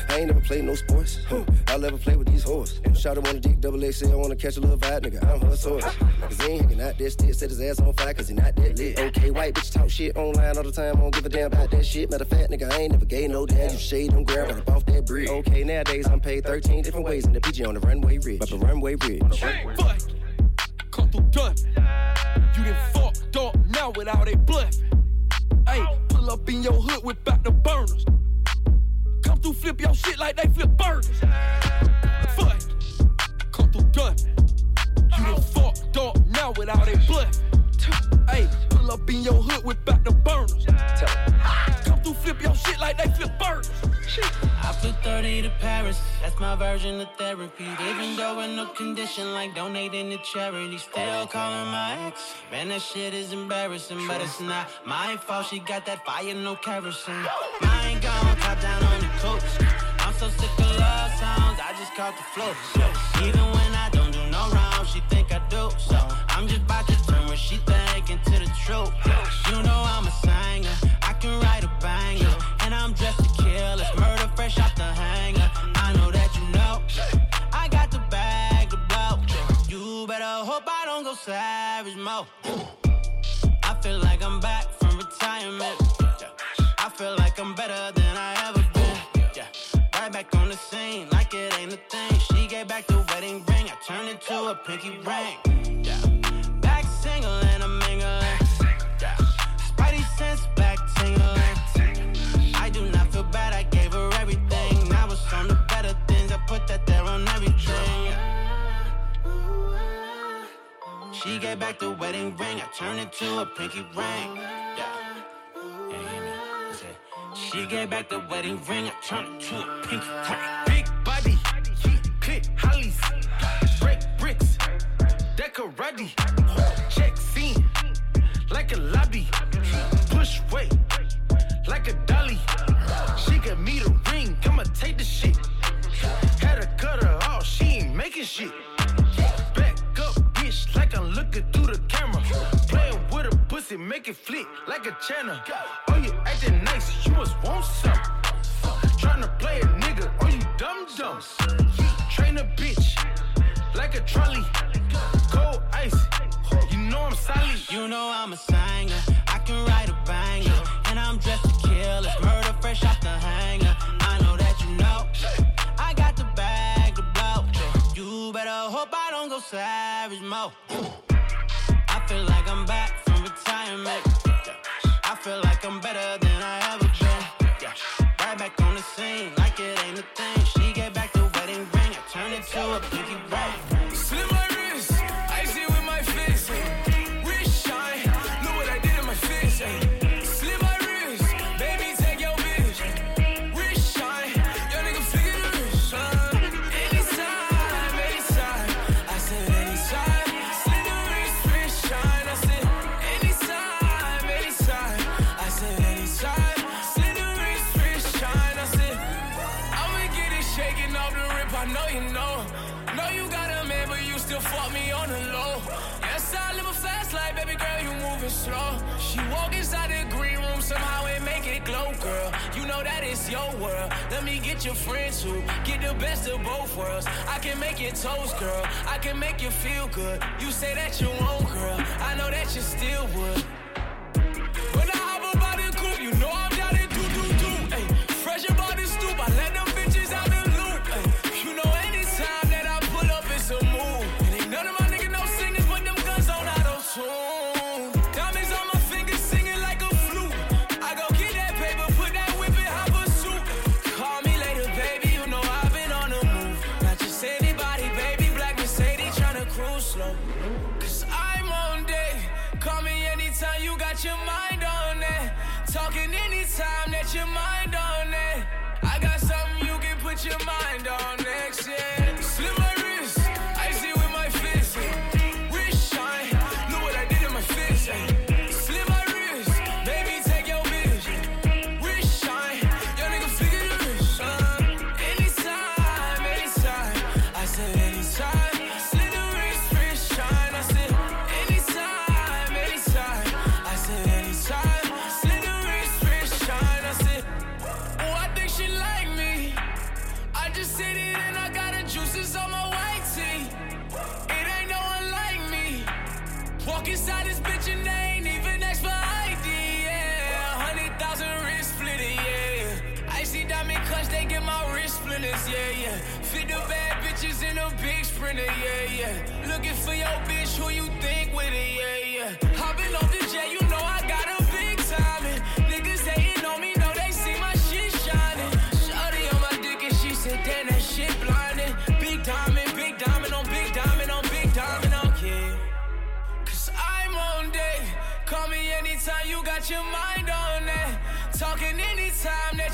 I ain't never played no sports. I'll never play with these hoes. Shout out on the dick, double XL, I wanna catch a little vibe, nigga. I'm her source. Cause he ain't hanging out that still, set his ass on fire, cause he not that lit. Okay, white bitch talk shit online all the time, I don't give a damn about that shit. Matter of fact, nigga, I ain't never gave no damn. You shade, don't grab right up off that bridge. Okay, nowadays I'm paid 13 different ways in the PG on the runway ridge. But the runway bridge. Fuck, come through done. You done fucked up now with all that bluffing. Hey, pull up in your hood with back the burners. Come through, flip your shit like they flip burners. Fuck. Come through done. You done fucked up now without a blood. Hey, pull up in your hood with my version of therapy. Even though in no condition like donating to charity, still calling my ex. Man, that shit is embarrassing, but it's not my fault. She got that fire, no kerosene. Mine gone, top down on the coach. I'm so sick of love songs, I just caught the flow. Even when I don't do no wrong, she think I do. So I'm just about to turn what she think into the truth. You know I'm a singer, I can write a banger, and I'm dressed savage mode. I feel like I'm back from retirement. I feel like I'm better than I ever been. Right back on the scene, like it ain't a thing. She gave back the wedding ring, I turned it to a pinky ring. She gave back the wedding ring, I turned it to a pinky ring. Yeah. Yeah, said, She gave back the wedding ring, I turned it to a pinky ring. Big body, click hollies, break bricks, decorati, check scene, like a lobby, push weight, like a dolly. She got me the ring, I'ma take the shit. Had to cut her off, she ain't making shit. Looking through the camera. Playing with a pussy, make it flick like a channel. Oh, you acting nice, you must want some. Tryna play a nigga, oh you dumb dumb. Train a bitch like a trolley. Cold ice, you know I'm solid. You know I'm a singer, I can write a banger, and I'm dressed to kill. It's murder fresh off the hanger. I know that you know. I got the bag to blow. You better hope I don't go savage mode. I feel like I'm back from retirement. I feel like I'm better slow. She walk inside the green room, somehow it make it glow, girl. You know that it's your world. Let me get your friends who get the best of both worlds. I can make you toast, girl. I can make you feel good. You say that you won't, girl. I know that you still would.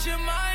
Anytime that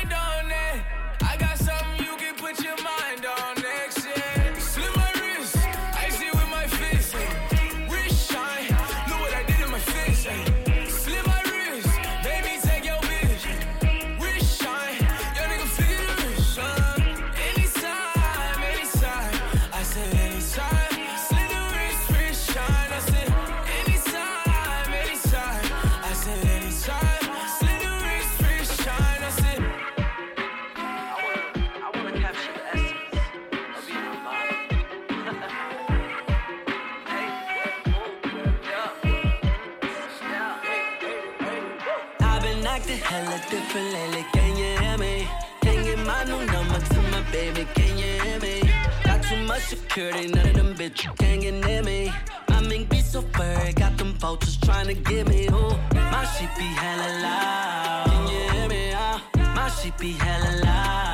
baby, can you hear me? Got too much security, none of them bitches can't get near me. My mink be so furry, got them vultures trying to get me. Ooh, my shit be hella loud. Can you hear me? Ah, my shit be hella loud.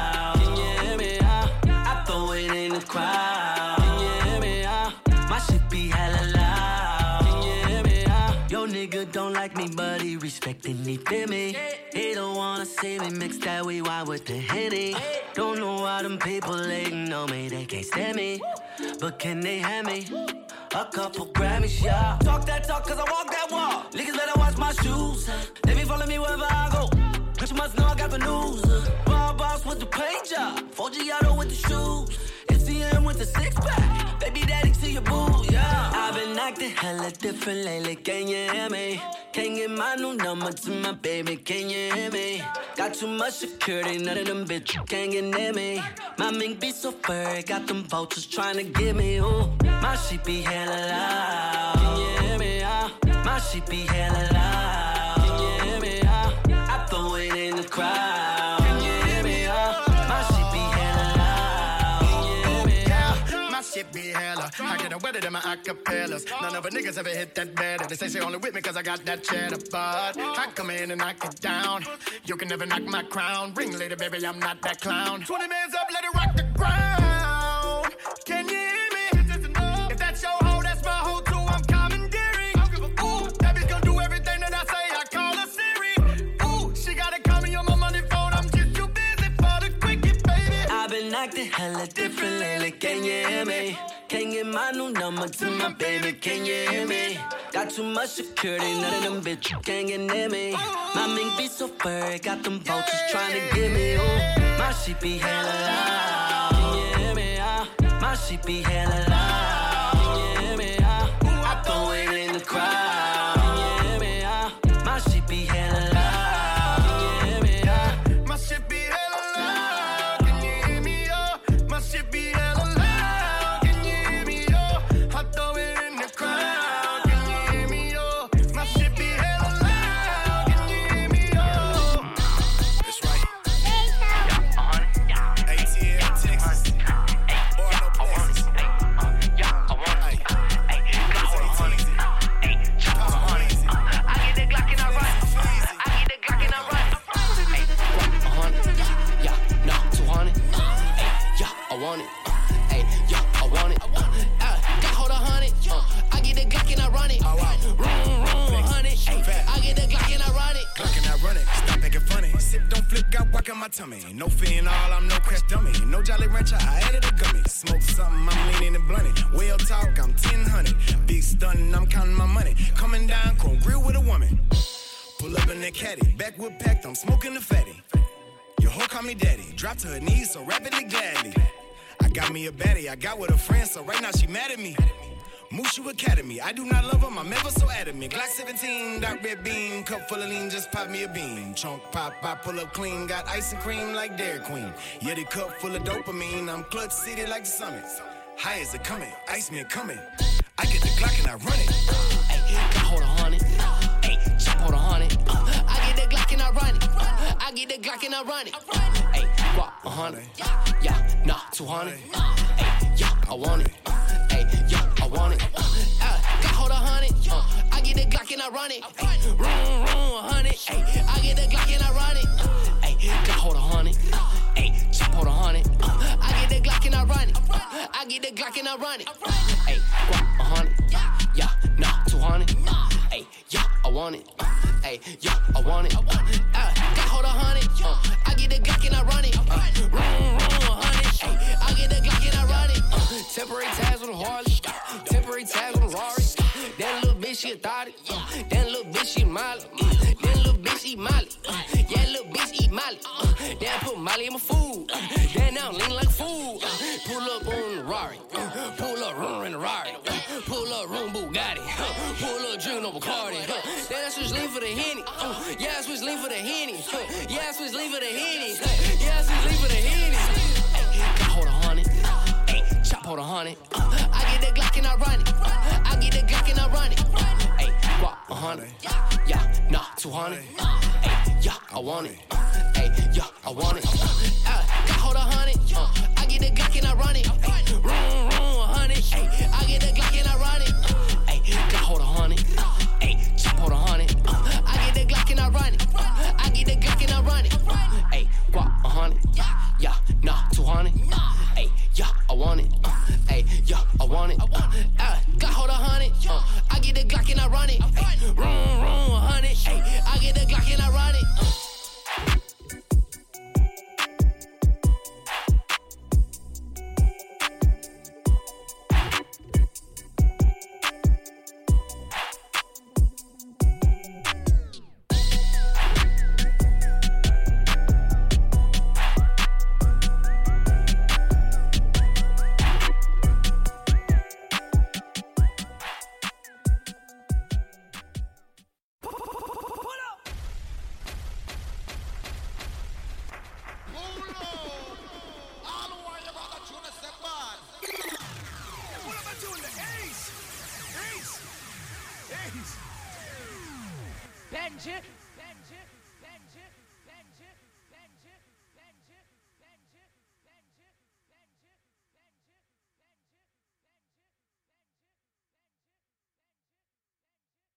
But he respecting me. He don't wanna see me mix that we wine with the henny. Don't know why them people hating on me, they can't stand me. But can they have me? A couple Grammys, yeah. Talk that talk, cause I walk that walk. Niggas better watch my shoes. They be following me wherever I go. Cause you must know I got the news. Bar boss with the paint job. 4G auto with the shoes. MCM with the six pack. Baby daddy to your boo, yeah. I've been acting hella different lately, can you hear me? Can't get my new number to my baby, can you hear me? Got too much security, none of them bitches can't get near me. My mink be so furry, got them vultures trying to get me. Ooh, my shit be hella loud. Can you hear me? Ah, my shit be hella loud. Get wetter than my acapellas. None of the niggas ever hit that better. They say she only with me cause I got that cheddar. But I come in and knock it down. You can never knock my crown. Ring later, baby, I'm not that clown. 20 bands up, let it rock the ground. Can you hear me? If that's your hoe, that's my hoe too. I'm commandeering. Ooh, that bitch gon' do everything that I say. I call her Siri. Ooh, she gotta call me on my money phone. I'm just too busy for the cricket, baby. I've been acting hella different lately, can you hear me? Can't get my new number to my baby, can you hear me? Got too much security, none of them bitches can't get near me. My mink be so furry, got them vultures trying to get me. Ooh, my shit be hella loud. Can you hear me? Ah, my shit be hella loud. Can you hear me? Ah, I throw it in the crowd. Got walk in my tummy. No fear in all, I'm no crash dummy. No Jolly Rancher, I added a gummy. Smoke something, I'm leaning and blunted. Well talk, I'm 1000. Big stunning, I'm counting my money. Coming down, chrome grill with a woman. Pull up in the caddy. Backwood packed, I'm smoking the fatty. Your hoe call me daddy. Drop to her knees so rapidly gladly. I got me a baddie. I got with a friend, so right now she mad at me. Mushu Academy. I do not love him. I'm ever so adamant. Glock 17, dark red beam. Cup full of lean, just pop me a bean. Chunk pop, I pull up clean. Got ice and cream like Dairy Queen. Yeah, the cup full of dopamine. I'm clutch city like the summit. High as it coming. Ice me coming. I get the Glock and I run it. Hey, got hold of honey. Hey, chop hold of honey. Uh, I get the Glock and I run it. Uh, I get the Glock and I run it. Hey, guap a hundred. Yeah, nah, two hundred. Hey, yeah, I want it. Hey, yeah, I want it. Uh, got hold of honey. Uh, I get the Glock and I run it. Hey, room, room, honey. Hey, I get the Glock and I run it. Uh, Hey, got hold of honey. Hey, chop hold of honey. Uh, I get the Glock and I run it. Uh, I get the Glock and I run it. Hey, guap a hundred. Yeah, nah, two hundred. Hey, yeah, I want it. Hey, Hey, yeah, I want it. Uh, got hold of honey. Uh, I get the Glock and I run it. Uh, room, room, honey. Hey, I get the Glock temporary tags on the Harley. Temporary tags on the Rari. That little bitch, she a thotty. That little bitch, she Molly. That little bitch, eat Molly. Yeah, little bitch, eat Molly. Then put Molly in my food. Then I'm lean like a fool. Pull up on the Rari. Pull up room in the Rari. Pull up room Bugatti. Pull up Juno Bacardi. Uh, then I switch lean for the Henny. Yeah, I switch lean for the Henny. Yeah, I switch lean for the Henny. Yeah, I switch lean for the Henny. Hold a hundred. Uh, I get the Glock and I run it. Uh, I get the Glock and I run it. Uh, Hey, guap a hundred. Yeah, nah, two hundred. Hey, yeah, I want it. Hey, yeah, I want it. Uh, got hold a hundred. Uh, I get the Glock and I run it. Hey, room, room, a hundred. Hey, I get the Glock and I run it. Hey, got hold a hundred. Hey, chop hold a hundred. Uh, I get the Glock and I run it. I get the Glock and I run it. Hey, guap a hundred. Yeah, nah, two hundred. Yeah, I want it. Uh, Hey, yeah, I want it. Uh, uh, got hold a hundred. Uh, I get the Glock and I run it. Hey, room, room, a hundred. Hey, I get the Glock and I run it. Uh.